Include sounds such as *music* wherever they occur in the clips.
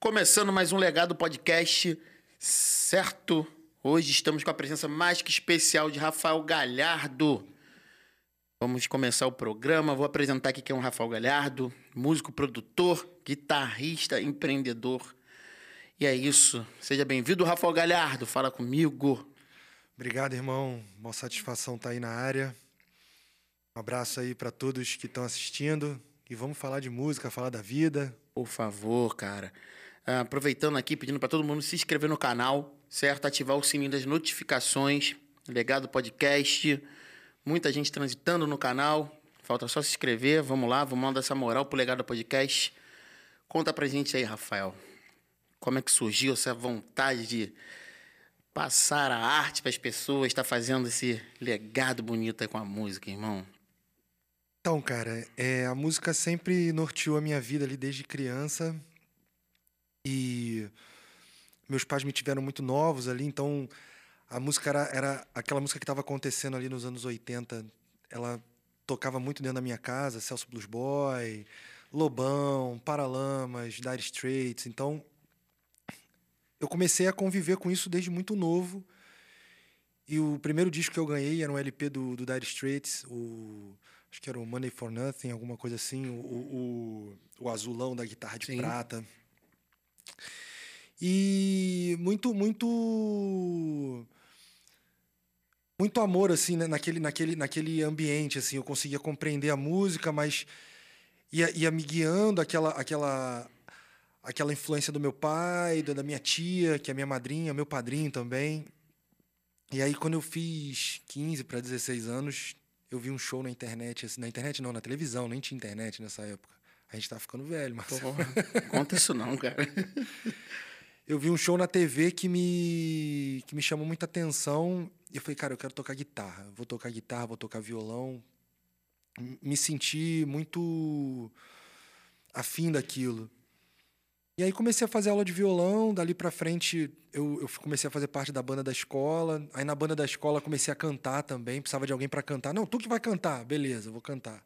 Começando mais um Legado Podcast, certo? Hoje estamos com a presença mais que especial de Rafael Galhardo. Vamos começar o programa. Vou apresentar aqui quem é o Rafael Galhardo, músico, produtor, guitarrista, empreendedor. E é isso. Seja bem-vindo, Rafael Galhardo. Fala comigo. Obrigado, irmão. Uma satisfação estar aí na área. Um abraço aí para todos que estão assistindo. E vamos falar de música, falar da vida. Por favor, cara. Ah, aproveitando aqui, pedindo para todo mundo se inscrever no canal, certo? Ativar o sininho das notificações. Legado Podcast. Muita gente transitando no canal. Falta só se inscrever. Vamos lá, vamos lá dar essa moral pro Legado Podcast. Conta pra gente aí, Rafael. Como é que surgiu essa vontade de passar a arte para as pessoas, estar tá fazendo esse legado bonito aí com a música, irmão? Então, cara, é, a música sempre norteou a minha vida ali desde criança. E meus pais me tiveram muito novos ali, então a música era, era aquela música que estava acontecendo ali nos anos 80. Ela tocava muito dentro da minha casa, Celso Blues Boy, Lobão, Paralamas, Dire Straits. Então, eu comecei a conviver com isso desde muito novo. E o primeiro disco que eu ganhei era um LP do, do Dire Straits, o, acho que era o Money for Nothing, alguma coisa assim, o, o, o azulão da guitarra de Sim. prata. E muito, muito muito amor assim né? naquele, naquele, naquele ambiente assim eu conseguia compreender a música mas ia, ia me guiando aquela aquela aquela influência do meu pai da minha tia que é minha madrinha meu padrinho também e aí quando eu fiz 15 para 16 anos eu vi um show na internet assim, na internet não na televisão nem tinha internet nessa época a gente tá ficando velho mas conta isso não cara eu vi um show na TV que me, que me chamou muita atenção. E eu falei, cara, eu quero tocar guitarra. Vou tocar guitarra, vou tocar violão. Me senti muito afim daquilo. E aí comecei a fazer aula de violão, dali para frente eu, eu, comecei a fazer parte da banda da escola. Aí na banda da escola comecei a cantar também, precisava de alguém para cantar. Não, tu que vai cantar, beleza, vou cantar.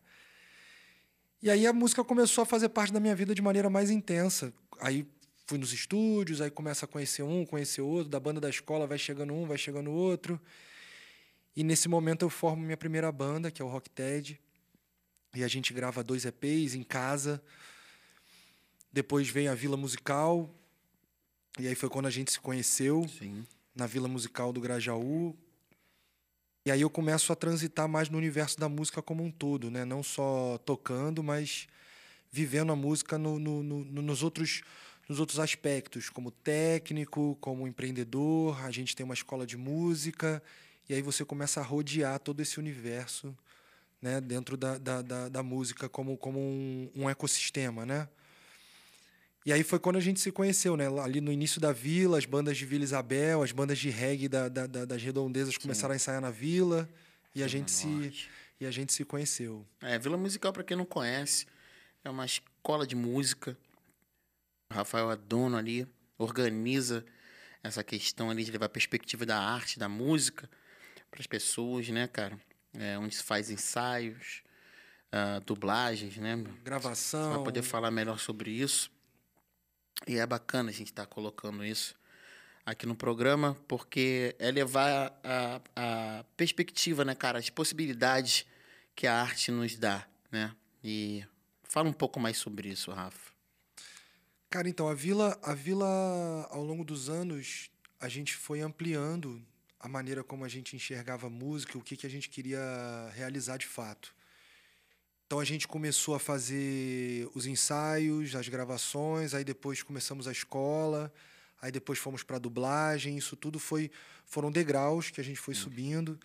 E aí a música começou a fazer parte da minha vida de maneira mais intensa. Aí fui nos estúdios, aí começa a conhecer um, conhecer outro, da banda da escola vai chegando um, vai chegando outro. E nesse momento eu formo minha primeira banda, que é o Rock Ted. E a gente grava dois EPs em casa. Depois vem a Vila Musical. E aí foi quando a gente se conheceu. Sim. Na Vila Musical do Grajaú. E aí eu começo a transitar mais no universo da música como um todo, né? Não só tocando, mas vivendo a música no, no, no, nos outros nos outros aspectos, como técnico, como empreendedor, a gente tem uma escola de música, e aí você começa a rodear todo esse universo né, dentro da, da, da, da música como, como um, um, ecossistema, né? E aí foi quando a gente se conheceu, né? Ali no início da vila, as bandas de Vila Isabel, as bandas de reggae da, da, da das redondezas Sim. começaram a ensaiar na vila e a gente se e a gente se conheceu. É, Vila Musical para quem não conhece, é uma escola de música o Rafael é dono ali, organiza essa questão ali de levar a perspectiva da arte, da música para as pessoas, né, cara? É, onde se faz ensaios, uh, dublagens, né? Gravação. Para poder falar melhor sobre isso. E é bacana a gente estar tá colocando isso aqui no programa, porque é levar a, a perspectiva, né, cara? As possibilidades que a arte nos dá, né? E fala um pouco mais sobre isso, Rafa. Cara, então, a vila, a vila, ao longo dos anos, a gente foi ampliando a maneira como a gente enxergava música, o que, que a gente queria realizar de fato. Então a gente começou a fazer os ensaios, as gravações, aí depois começamos a escola, aí depois fomos para dublagem, isso tudo foi foram degraus que a gente foi hum. subindo.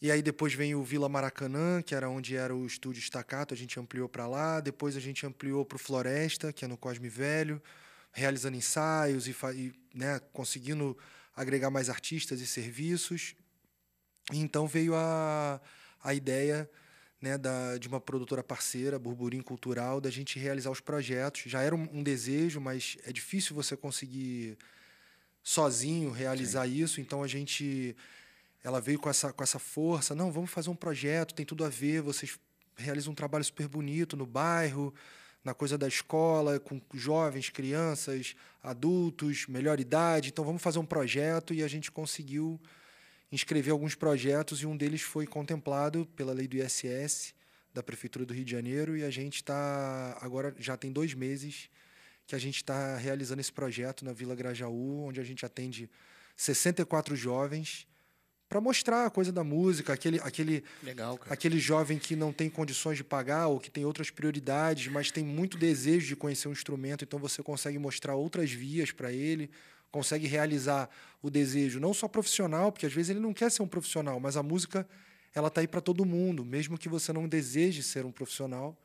E aí depois vem o Vila Maracanã, que era onde era o estúdio Estacato, a gente ampliou para lá. Depois a gente ampliou para o Floresta, que é no Cosme Velho, realizando ensaios e, e né, conseguindo agregar mais artistas e serviços. E então veio a, a ideia né, da, de uma produtora parceira, Burburinho Cultural, da gente realizar os projetos. Já era um, um desejo, mas é difícil você conseguir sozinho realizar Sim. isso. Então a gente ela veio com essa, com essa força. Não, vamos fazer um projeto, tem tudo a ver. Vocês realizam um trabalho super bonito no bairro, na coisa da escola, com jovens, crianças, adultos, melhor idade. Então vamos fazer um projeto e a gente conseguiu inscrever alguns projetos e um deles foi contemplado pela lei do ISS da Prefeitura do Rio de Janeiro e a gente está agora já tem dois meses que a gente está realizando esse projeto na Vila Grajaú, onde a gente atende 64 jovens para mostrar a coisa da música, aquele, aquele, Legal, aquele jovem que não tem condições de pagar ou que tem outras prioridades, mas tem muito desejo de conhecer um instrumento, então você consegue mostrar outras vias para ele, consegue realizar o desejo não só profissional, porque às vezes ele não quer ser um profissional, mas a música ela está aí para todo mundo, mesmo que você não deseje ser um profissional,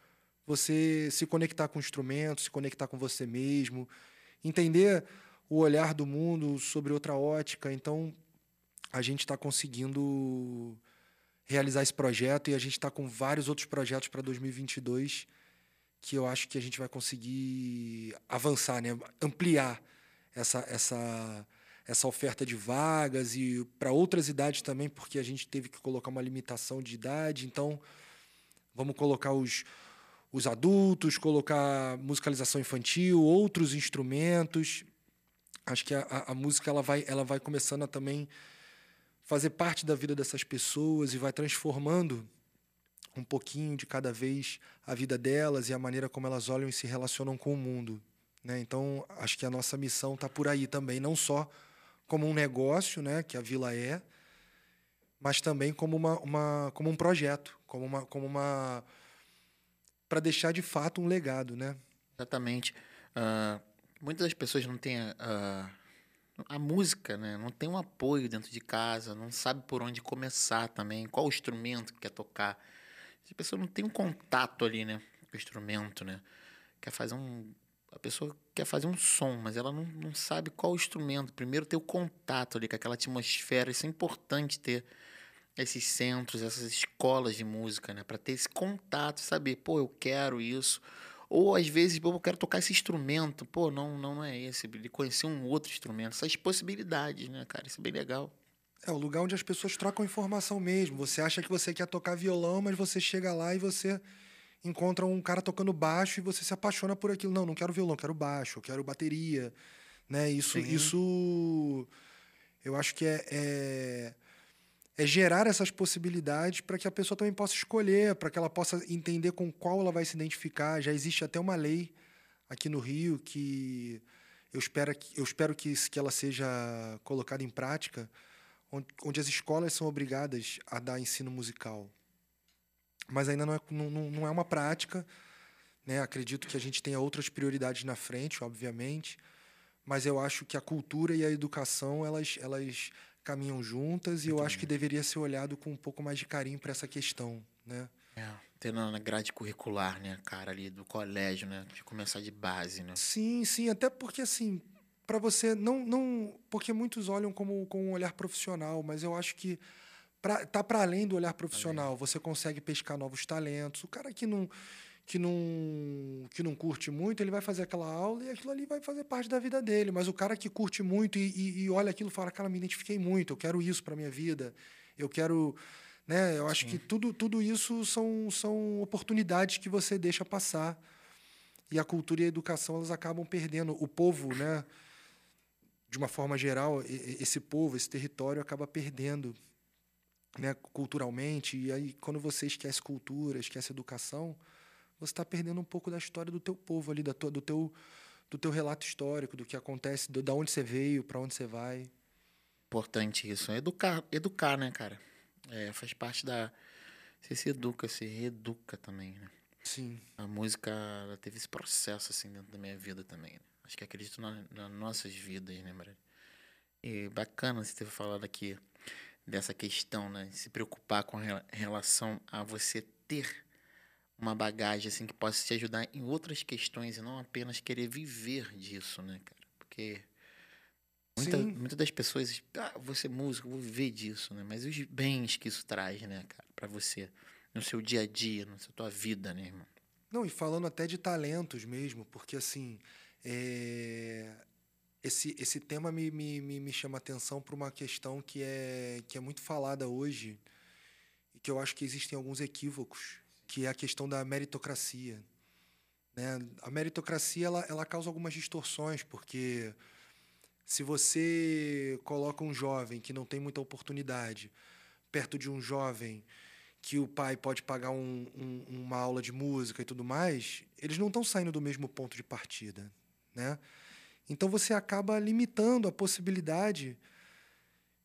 você se conectar com o instrumento, se conectar com você mesmo, entender o olhar do mundo sobre outra ótica. Então, a gente está conseguindo realizar esse projeto e a gente está com vários outros projetos para 2022 que eu acho que a gente vai conseguir avançar, né? ampliar essa, essa, essa oferta de vagas e para outras idades também, porque a gente teve que colocar uma limitação de idade. Então, vamos colocar os, os adultos, colocar musicalização infantil, outros instrumentos. Acho que a, a, música ela vai, ela vai começando a também fazer parte da vida dessas pessoas e vai transformando um pouquinho de cada vez a vida delas e a maneira como elas olham e se relacionam com o mundo. Né? Então, acho que a nossa missão está por aí também, não só como um negócio, né, que a Vila é, mas também como, uma, uma, como um projeto, como uma, como uma para deixar de fato um legado, né? Exatamente. Uh, muitas das pessoas não têm a música, né? Não tem um apoio dentro de casa, não sabe por onde começar também, qual instrumento que quer tocar. A pessoa não tem um contato ali, né? Com o instrumento, né? Quer fazer um a pessoa quer fazer um som, mas ela não, não sabe qual instrumento. Primeiro ter o contato ali com aquela atmosfera. Isso é importante ter esses centros, essas escolas de música, né? Para ter esse contato, saber, pô, eu quero isso. Ou às vezes, pô, eu quero tocar esse instrumento. Pô, não, não é esse. Ele conhecer um outro instrumento. Essas possibilidades, né, cara? Isso é bem legal. É o lugar onde as pessoas trocam informação mesmo. Você acha que você quer tocar violão, mas você chega lá e você encontra um cara tocando baixo e você se apaixona por aquilo. Não, não quero violão, quero baixo, quero bateria, né? Isso, Sim. isso, eu acho que é, é, é gerar essas possibilidades para que a pessoa também possa escolher, para que ela possa entender com qual ela vai se identificar. Já existe até uma lei aqui no Rio que eu espero que, eu espero que, que ela seja colocada em prática, onde, onde as escolas são obrigadas a dar ensino musical mas ainda não é, não, não é uma prática. Né? Acredito que a gente tenha outras prioridades na frente, obviamente, mas eu acho que a cultura e a educação elas, elas caminham juntas e eu acho que deveria ser olhado com um pouco mais de carinho para essa questão, né? É, tendo na grade curricular, né, cara, ali do colégio, né, de começar de base, né? Sim, sim, até porque assim, para você não não, porque muitos olham como com um olhar profissional, mas eu acho que pra, tá para além do olhar profissional. Você consegue pescar novos talentos. O cara que não que não que não curte muito, ele vai fazer aquela aula e aquilo ali vai fazer parte da vida dele. Mas o cara que curte muito e, e, e olha aquilo fala, cara, me identifiquei muito, eu quero isso para minha vida, eu quero, né? Eu acho Sim. que tudo tudo isso são são oportunidades que você deixa passar e a cultura e a educação elas acabam perdendo o povo, né? De uma forma geral, esse povo, esse território acaba perdendo né, culturalmente. E aí, quando você esquece cultura, esquece educação, você está perdendo um pouco da história do teu povo ali, da tua, do, teu, do teu relato histórico, do que acontece, do, da onde você veio, para onde você vai. Importante isso. É educar, educar, né, cara? É, faz parte da. Você se educa, se reeduca também, né? Sim. A música ela teve esse processo assim dentro da minha vida também. Né? Acho que acredito na, nas nossas vidas, né, Maria? E bacana você ter falado aqui dessa questão, né? Se preocupar com relação a você ter uma bagagem assim que possa te ajudar em outras questões e não apenas querer viver disso, né, cara? Porque muita, muitas das pessoas, ah, ser músico, vou viver disso, né? Mas os bens que isso traz, né, cara, para você no seu dia a dia, na sua tua vida, né, irmão? Não, e falando até de talentos mesmo, porque assim, é esse, esse tema me, me, me chama atenção para uma questão que é, que é muito falada hoje e que eu acho que existem alguns equívocos, que é a questão da meritocracia. Né? A meritocracia ela, ela causa algumas distorções, porque se você coloca um jovem que não tem muita oportunidade perto de um jovem que o pai pode pagar um, um, uma aula de música e tudo mais, eles não estão saindo do mesmo ponto de partida, né? Então você acaba limitando a possibilidade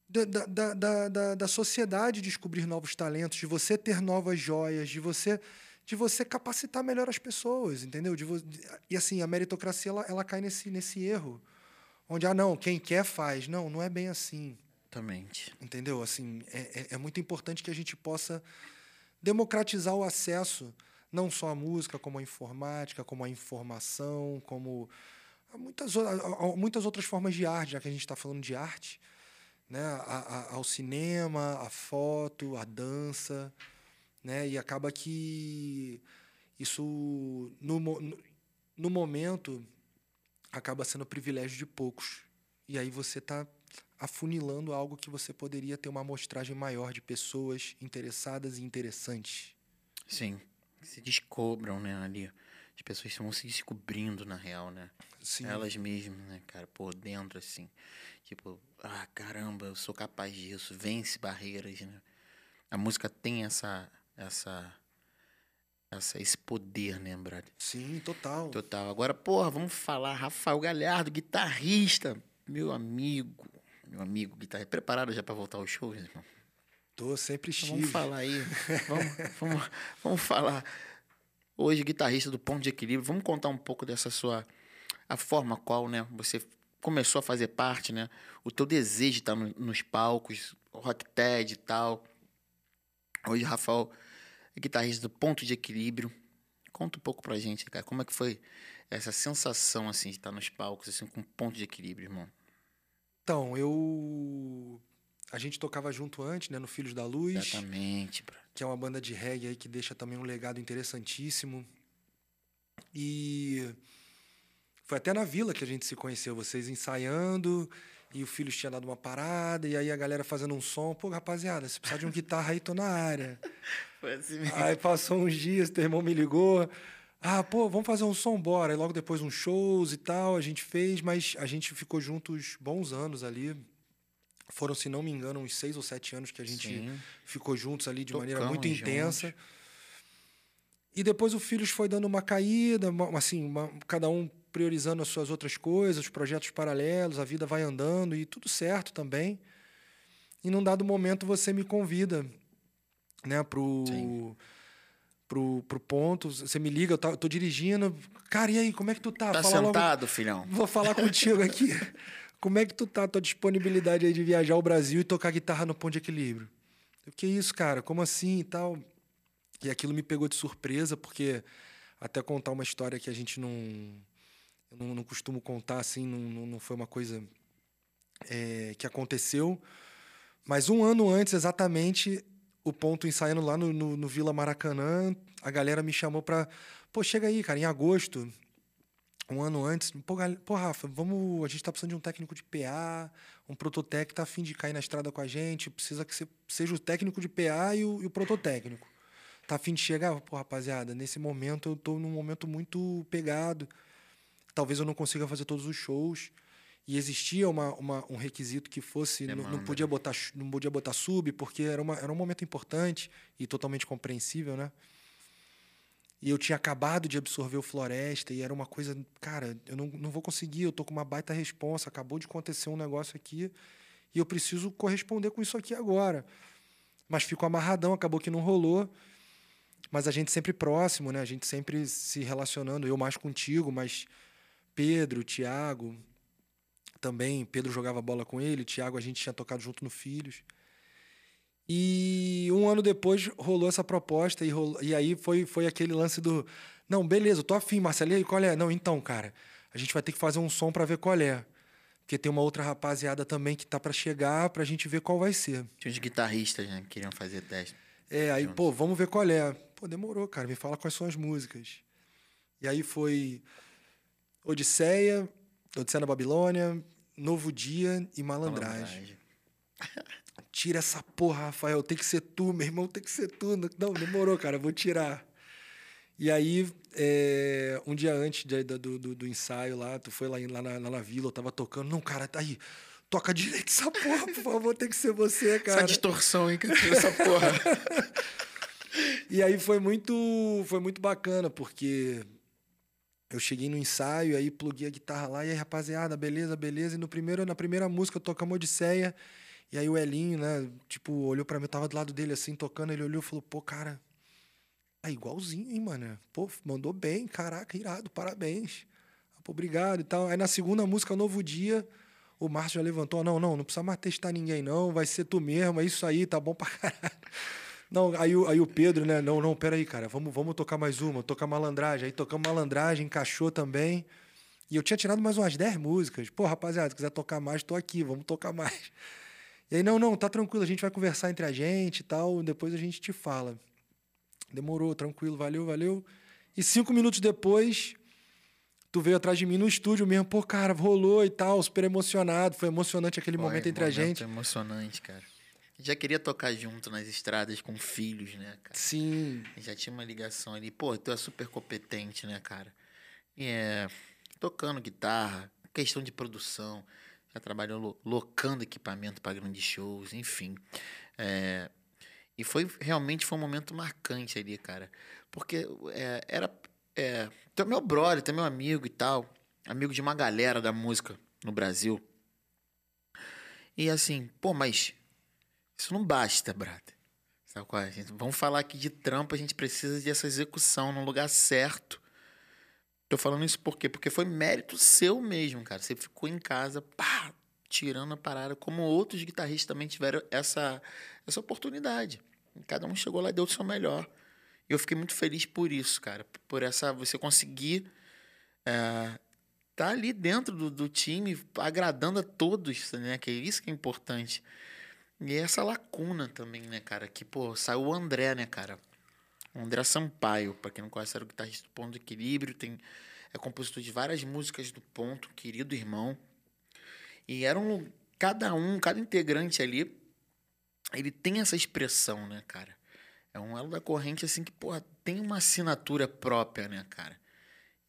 da, da, da, da, da sociedade descobrir novos talentos, de você ter novas joias, de você de você capacitar melhor as pessoas, entendeu? De. E assim, a meritocracia ela, ela cai nesse, nesse erro. Onde, ah, não, quem quer faz. Não, não é bem assim. Exatamente. Entendeu? Assim, é, é, é muito importante que a gente possa democratizar o acesso, não só à música, como à informática, como à informação, como a muitas, a, muitas outras formas de arte, já que a gente está falando de arte, né? A, a, ao cinema, a foto, a dança né? E acaba que isso no, no momento acaba sendo privilégio de poucos. E aí você está afunilando algo que você poderia ter uma amostragem maior de pessoas interessadas e interessantes. Sim, se descobram, né, ali. As pessoas vão se descobrindo na real, né? Sim. Elas mesmas, né, cara, por dentro, assim. Tipo, ah, caramba, eu sou capaz disso, vence barreiras, né? A música tem essa, essa, essa esse poder, né, brother? Sim, total. Total. Agora, porra, vamos falar Rafael Galhardo, guitarrista, meu amigo, meu amigo guitarrista. Preparado já para voltar aos shows, irmão? Tô sempre então, Vamos falar aí. *laughs* vamos, vamos, vamos falar. Hoje, guitarrista do Ponto de Equilíbrio, vamos contar um pouco dessa sua... A forma qual, né, você começou a fazer parte, né? O teu desejo de estar no, nos palcos, Rock TED e tal. Hoje, Rafael guitarrista do Ponto de Equilíbrio. Conta um pouco pra gente, cara, como é que foi essa sensação, assim, de estar nos palcos, assim, com ponto de equilíbrio, irmão? Então, eu... A gente tocava junto antes, né, no Filhos da Luz. Exatamente, bro. Que é uma banda de reggae aí que deixa também um legado interessantíssimo. E... Foi até na vila que a gente se conheceu, vocês ensaiando, e o Filhos tinha dado uma parada, e aí a galera fazendo um som. Pô, rapaziada, se precisar de um guitarra aí, tô na área. *laughs* Foi assim mesmo. Aí passou uns dias, teu irmão me ligou. Ah, pô, vamos fazer um som, bora. E logo depois uns shows e tal, a gente fez, mas a gente ficou juntos bons anos ali. Foram, se não me engano, uns seis ou sete anos que a gente Sim. ficou juntos ali de Tocamos maneira muito intensa. Juntos. E depois o Filhos foi dando uma caída, assim, uma, cada um priorizando as suas outras coisas, os projetos paralelos, a vida vai andando e tudo certo também. E num dado momento você me convida né, pro, pro, pro ponto. Você me liga, eu tô, eu tô, dirigindo. Cara, e aí, como é que tu tá? Tá Fala sentado, logo... filhão? Vou falar contigo aqui. *laughs* como é que tu tá, tua disponibilidade aí de viajar ao Brasil e tocar guitarra no ponto de equilíbrio? O que é isso, cara? Como assim e tal? E aquilo me pegou de surpresa, porque até contar uma história que a gente não. Eu não, não costumo contar assim, não, não foi uma coisa é, que aconteceu. Mas um ano antes, exatamente, o ponto ensaiando lá no, no, no Vila Maracanã, a galera me chamou pra. Pô, chega aí, cara, em agosto, um ano antes. Pô, pô, Rafa, vamos. A gente tá precisando de um técnico de PA, um prototec tá afim de cair na estrada com a gente. Precisa que você seja o técnico de PA e o, e o prototécnico. Tá afim de chegar? Pô, rapaziada, nesse momento eu tô num momento muito pegado. Talvez eu não consiga fazer todos os shows. E existia uma, uma, um requisito que fosse não, não, podia né? botar não podia botar sub porque era, uma, era um momento importante e totalmente compreensível né? E eu tinha acabado de absorver o Floresta e era uma coisa cara eu não, não vou conseguir eu tô com uma baita responsa acabou de acontecer um negócio aqui e eu preciso corresponder com isso aqui agora. Mas ficou amarradão acabou que não rolou. Mas a gente sempre próximo né? A gente sempre se relacionando eu mais contigo mas Pedro Tiago também. Pedro jogava bola com ele, Thiago a gente tinha tocado junto no Filhos. E um ano depois rolou essa proposta e, rolou, e aí foi, foi aquele lance do. Não, beleza, eu tô afim, Marcelinho, qual é? Não, então, cara, a gente vai ter que fazer um som para ver qual é. Porque tem uma outra rapaziada também que tá para chegar pra gente ver qual vai ser. Tinha uns guitarristas, né, que queriam fazer teste. É, aí, pô, vamos ver qual é. Pô, demorou, cara, me fala quais são as músicas. E aí foi Odisseia, Odisseia na Babilônia, Novo Dia e Malandragem. Malandragem. Tira essa porra, Rafael. Tem que ser tu, meu irmão, tem que ser tu. Não, demorou, cara, vou tirar. E aí, é, um dia antes de, do, do, do, ensaio lá, tu foi lá, lá, na, lá na vila, eu tava tocando. Não, cara, tá aí. Toca direito essa porra, por favor, tem que ser você, cara. Essa distorção, hein, que essa porra. *laughs* e aí foi muito, foi muito bacana, porque eu cheguei no ensaio, aí pluguei a guitarra lá, e aí, rapaziada, beleza, beleza. E no primeiro, na primeira música, tocamos Odisseia. E aí o Elinho, né, tipo, olhou para mim, eu tava do lado dele assim, tocando, ele olhou e falou, pô, cara, é igualzinho, hein, mano? Pô, mandou bem, caraca, irado, parabéns. Pô, obrigado e tal. Aí na segunda música, Novo Dia, o Márcio já levantou: não, não, não precisa mais testar ninguém, não, vai ser tu mesmo, é isso aí, tá bom pra caralho. Não, aí, aí o Pedro, né? Não, não, peraí, cara, vamos, vamos tocar mais uma, tocar malandragem. Aí tocamos malandragem, encaixou também. E eu tinha tirado mais umas 10 músicas. Pô, rapaziada, se quiser tocar mais, tô aqui, vamos tocar mais. E aí, não, não, tá tranquilo, a gente vai conversar entre a gente e tal, depois a gente te fala. Demorou, tranquilo, valeu, valeu. E cinco minutos depois, tu veio atrás de mim no estúdio mesmo, pô, cara, rolou e tal, super emocionado. Foi emocionante aquele momento entre a gente. emocionante, cara. Já queria tocar junto nas estradas com filhos, né, cara? Sim. Já tinha uma ligação ali. Pô, tu é super competente, né, cara? E é. Tocando guitarra, questão de produção. Já trabalhou locando equipamento para grandes shows, enfim. É, e foi realmente foi um momento marcante ali, cara. Porque é, era. É, tu é meu brother, tu é meu amigo e tal. Amigo de uma galera da música no Brasil. E assim, pô, mas isso não basta, brother. Sabe qual é? Gente, vamos falar aqui de trampo, a gente precisa dessa execução no lugar certo. Tô falando isso por quê? Porque foi mérito seu mesmo, cara. Você ficou em casa, pá, tirando a parada, como outros guitarristas também tiveram essa, essa oportunidade. Cada um chegou lá e deu o seu melhor. E eu fiquei muito feliz por isso, cara. Por essa você conseguir é, tá ali dentro do, do, time, agradando a todos, né? Que é isso que é importante. E essa lacuna também, né, cara? Que, pô, saiu o André, né, cara? O André Sampaio, pra quem não conhece, era o guitarrista do Ponto do Equilíbrio, tem, é compositor de várias músicas do Ponto, querido irmão. E era um. Cada um, cada integrante ali ele tem essa expressão, né, cara? É um elo da corrente, assim, que, porra, tem uma assinatura própria, né, cara?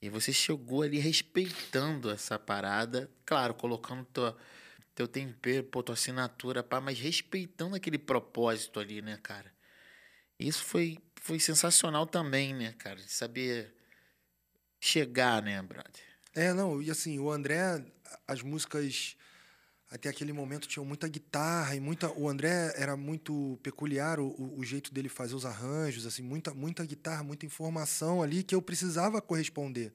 E você chegou ali respeitando essa parada, claro, colocando tua, teu tempero, pô, tua assinatura, pá, mas respeitando aquele propósito ali, né, cara? Isso foi, foi sensacional também, né, cara? De saber chegar, né, brother? É, não, e assim, o André, as músicas até aquele momento tinha muita guitarra e muita o André era muito peculiar o, o, jeito dele fazer os arranjos assim muita muita guitarra muita informação ali que eu precisava corresponder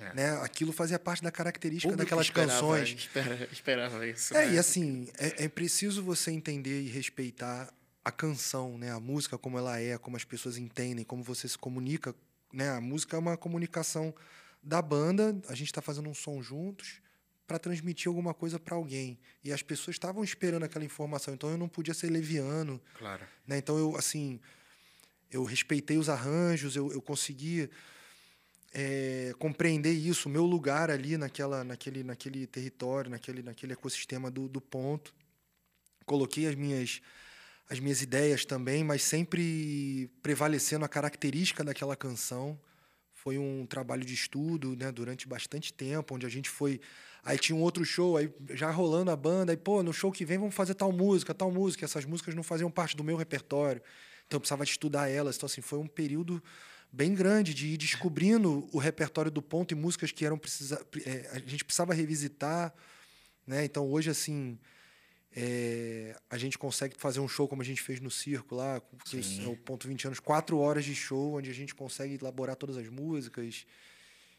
é. né aquilo fazia parte da característica daquelas esperava, canções espera, esperava isso é né? e assim é, é preciso você entender e respeitar a canção né a música como ela é como as pessoas entendem como você se comunica né a música é uma comunicação da banda a gente está fazendo um som juntos para transmitir alguma coisa para alguém. E as pessoas estavam esperando aquela informação, então eu não podia ser leviano. Claro. Né? Então eu, assim, eu respeitei os arranjos, eu, eu consegui é, compreender isso, o meu lugar ali naquela, naquele, naquele território, naquele, naquele ecossistema do, do ponto. Coloquei as minhas, as minhas ideias também, mas sempre prevalecendo a característica daquela canção. Foi um trabalho de estudo né, durante bastante tempo, onde a gente foi Aí tinha um outro show, aí já rolando a banda, aí, pô, no show que vem vamos fazer tal música, tal música. Essas músicas não faziam parte do meu repertório. Então eu precisava estudar elas. Então, assim, foi um período bem grande de ir descobrindo o repertório do ponto e músicas que eram precisa, é, a gente precisava revisitar. Né? Então, hoje, assim, é, a gente consegue fazer um show como a gente fez no circo lá, que é o ponto 20 anos, quatro horas de show, onde a gente consegue elaborar todas as músicas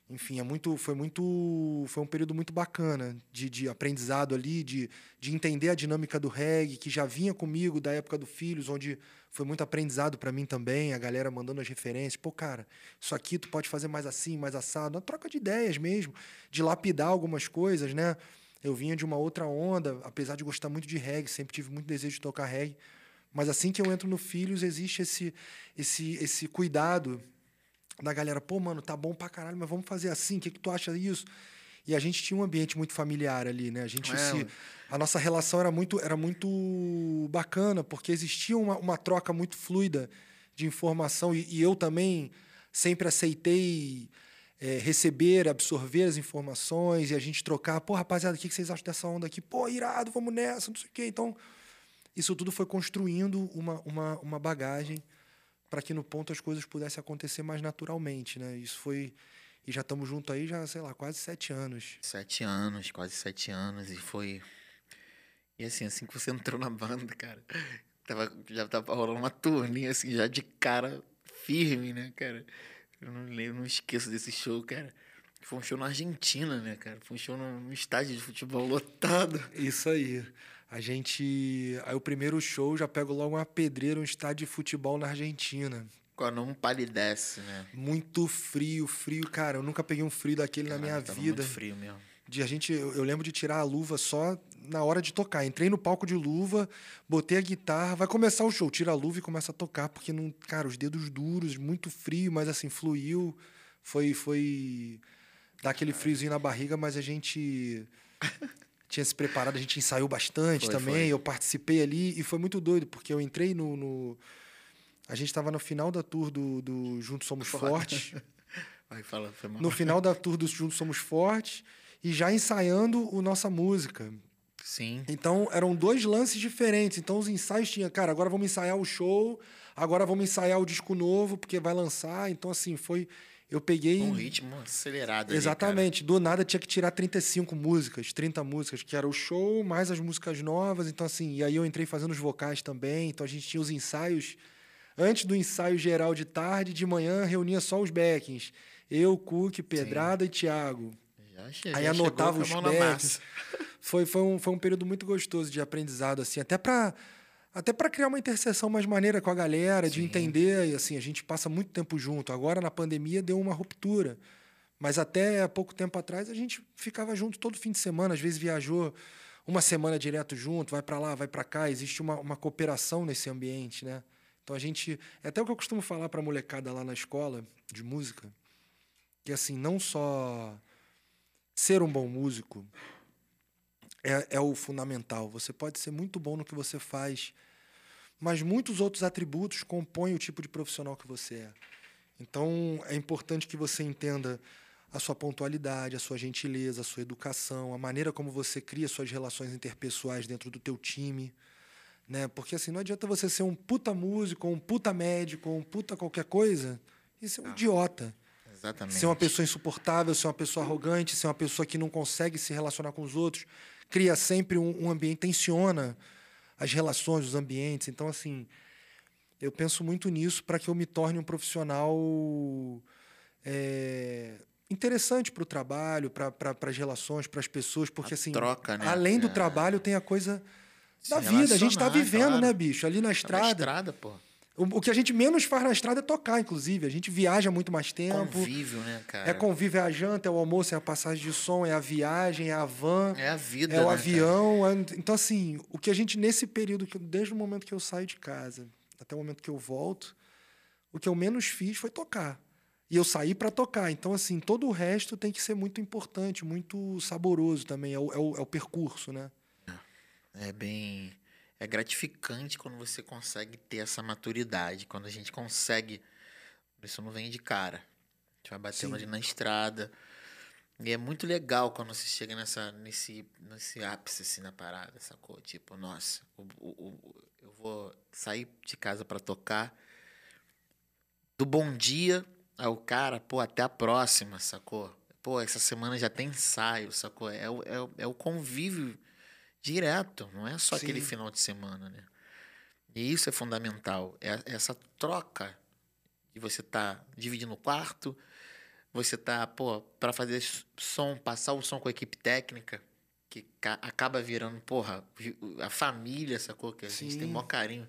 enfim, é muito, foi muito, foi um período muito bacana de, de aprendizado ali, de, de entender a dinâmica do reggae que já vinha comigo da época do Filhos, onde foi muito aprendizado para mim também, a galera mandando as referências, pô, cara, isso aqui tu pode fazer mais assim, mais assado, uma troca de ideias mesmo, de lapidar algumas coisas, né? Eu vinha de uma outra onda, apesar de gostar muito de reggae, sempre tive muito desejo de tocar reggae, mas assim que eu entro no Filhos existe esse esse esse cuidado da galera, pô, mano, tá bom pra caralho, mas vamos fazer assim, o que, que tu acha disso? E a gente tinha um ambiente muito familiar ali, né? A gente é, se, a nossa relação era muito, era muito bacana, porque existia uma, uma troca muito fluida de informação e, e eu também sempre aceitei é, receber, absorver as informações e a gente trocar. Pô, rapaziada, o que vocês acham dessa onda aqui? Pô, irado, vamos nessa, não sei o quê. Então, isso tudo foi construindo uma, uma, uma bagagem para que no ponto as coisas pudessem acontecer mais naturalmente, né? Isso foi e já estamos juntos aí já sei lá quase sete anos. Sete anos, quase sete anos e foi e assim assim que você entrou na banda, cara, tava já tava rolando uma turnê assim já de cara firme, né, cara? Eu não lembro, não esqueço desse show, cara. Foi um show na Argentina, né, cara? Foi um show num estádio de futebol lotado. Isso aí. A gente. Aí o primeiro show já pego logo uma pedreira, um estádio de futebol na Argentina. Quando um palidece, né? Muito frio, frio, cara. Eu nunca peguei um frio daquele Caramba, na minha vida. Muito frio mesmo. De a gente, eu, eu lembro de tirar a luva só na hora de tocar. Entrei no palco de luva, botei a guitarra, vai começar o show, tira a luva e começa a tocar, porque não, cara, os dedos duros, muito frio, mas assim fluiu, foi foi dar aquele friozinho na barriga, mas a gente tinha se preparado, a gente ensaiou bastante foi, também. Foi. Eu participei ali e foi muito doido, porque eu entrei no. no... A gente estava no final da tour do, do Juntos Somos Fortes. *laughs* Vai, fala, foi mal. No final da tour do Juntos Somos Fortes e já ensaiando o nossa música. Sim. Então eram dois lances diferentes. Então os ensaios tinham, cara, agora vamos ensaiar o show, agora vamos ensaiar o disco novo, porque vai lançar. Então, assim, foi. Eu peguei. Um ritmo acelerado. Exatamente. Ali, Do nada tinha que tirar 35 músicas, 30 músicas, que era o show, mais as músicas novas. Então, assim, e aí eu entrei fazendo os vocais também. Então a gente tinha os ensaios. Antes do ensaio geral de tarde, de manhã, reunia só os backings. Eu, Cook, Pedrada Sim. e Thiago. Já, aí anotava os backings. Foi, foi, um, foi um período muito gostoso de aprendizado, assim, até para até para criar uma interseção mais maneira com a galera, Sim. de entender, e assim, a gente passa muito tempo junto. Agora na pandemia deu uma ruptura. Mas até pouco tempo atrás a gente ficava junto todo fim de semana, às vezes viajou uma semana direto junto, vai para lá, vai para cá, existe uma, uma cooperação nesse ambiente, né? Então a gente, é até o que eu costumo falar para a molecada lá na escola de música, que assim, não só ser um bom músico é, é o fundamental. Você pode ser muito bom no que você faz, mas muitos outros atributos compõem o tipo de profissional que você é. Então, é importante que você entenda a sua pontualidade, a sua gentileza, a sua educação, a maneira como você cria suas relações interpessoais dentro do teu time, né? Porque assim, não adianta você ser um puta músico, um puta médico, um puta qualquer coisa e ser um ah, idiota. Exatamente. Ser uma pessoa insuportável, ser uma pessoa arrogante, ser uma pessoa que não consegue se relacionar com os outros, cria sempre um, um ambiente, tensiona as relações, os ambientes. Então, assim, eu penso muito nisso para que eu me torne um profissional é, interessante para o trabalho, para pra, as relações, para as pessoas, porque, a assim, troca, né? além do é. trabalho, tem a coisa da vida. A gente está vivendo, claro. né, bicho? Ali na estrada. Tá na estrada, pô. O, que a gente menos faz na estrada é tocar, inclusive. A gente viaja muito mais tempo. Convívio, né, cara? É convívio, é a janta, é o almoço, é a passagem de som, é a viagem, é a van. É a vida, É o né, avião. É... Então, assim, o que a gente, nesse período, desde o momento que eu saio de casa até o momento que eu volto, o que eu menos fiz foi tocar. E eu saí para tocar. Então, assim, todo o resto tem que ser muito importante, muito saboroso também. É o, é o, é o percurso, né? É bem é gratificante quando você consegue ter essa maturidade, quando a gente consegue. Isso não vem de cara. A gente vai batendo Sim. ali na estrada. E é muito legal quando você chega nessa, nesse, nesse ápice assim na parada, sacou? Tipo, nossa, o, o, o eu vou sair de casa para tocar. Do bom dia ao cara, pô, até a próxima, sacou? Pô, essa semana já tem ensaio, sacou? É, é, é o convívio direto, não é só Sim. aquele final de semana, né? E isso é fundamental, é essa troca de você tá dividindo o quarto, você tá, pô, para fazer som, passar o som com a equipe técnica, que acaba virando, porra, a família, sacou? Que a Sim. gente tem maior carinho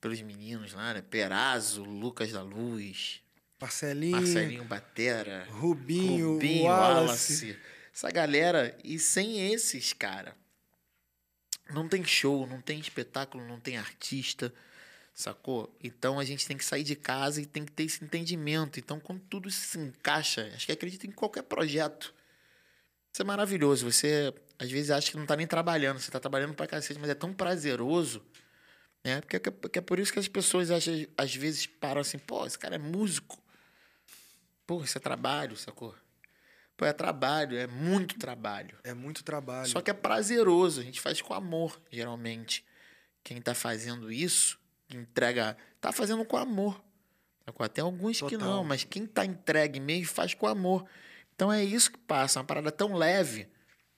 pelos meninos lá, né? Perazo, Lucas da Luz, Marcelinho, Marcelinho Batera, Rubinho, Rubinho Wallace. Wallace. Essa galera, e sem esses, cara, não tem show, não tem espetáculo, não tem artista, sacou? Então a gente tem que sair de casa e tem que ter esse entendimento. Então, quando tudo se encaixa, acho que acredita em qualquer projeto. Isso é maravilhoso. Você às vezes acha que não está nem trabalhando, você está trabalhando pra cacete, mas é tão prazeroso. Né? Porque, porque é por isso que as pessoas acham, às vezes param assim, pô, esse cara é músico. Pô, isso é trabalho, sacou? Pô, é trabalho, é muito trabalho. É muito trabalho. Só que é prazeroso, a gente faz com amor, geralmente. Quem tá fazendo isso, entrega, tá fazendo com amor. Tem alguns Total. que não, mas quem tá entregue mesmo faz com amor. Então é isso que passa, uma parada tão leve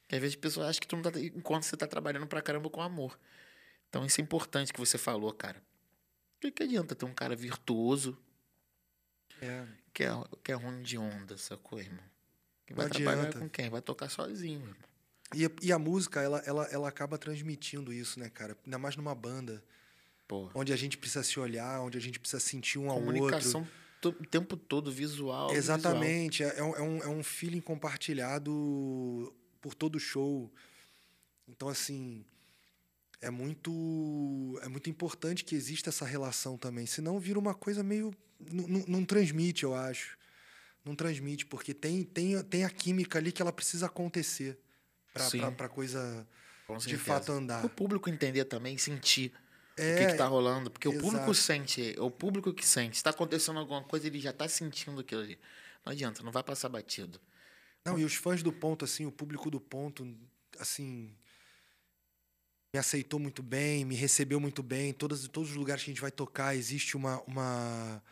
que às vezes as pessoas acham que tu não tá, enquanto você tá trabalhando pra caramba com amor. Então isso é importante que você falou, cara. O que, que adianta ter um cara virtuoso é. que, é, que é ruim de onda, sacou, irmão? Vai trabalhar com quem? Vai tocar sozinho. E, e a música, ela, ela, ela acaba transmitindo isso, né, cara? Ainda mais numa banda. Porra. Onde a gente precisa se olhar, onde a gente precisa sentir um ao outro. Comunicação o tempo todo, visual. Exatamente. Visual. É, é, um, é um feeling compartilhado por todo o show. Então, assim, é muito é muito importante que exista essa relação também. Senão vira uma coisa meio. Não, transmite, eu acho. Não transmite, porque tem, tem, tem a química ali que ela precisa acontecer para a coisa de fato andar. O público entender também, sentir é, o que, está rolando. Porque exato. o público sente, é o público que sente. Se está acontecendo alguma coisa, ele já está sentindo aquilo ali. Não adianta, não vai passar batido. Não, e os fãs do ponto, assim, o público do ponto, assim, me aceitou muito bem, me recebeu muito bem. Todos, todos os lugares que a gente vai tocar, existe uma, uma,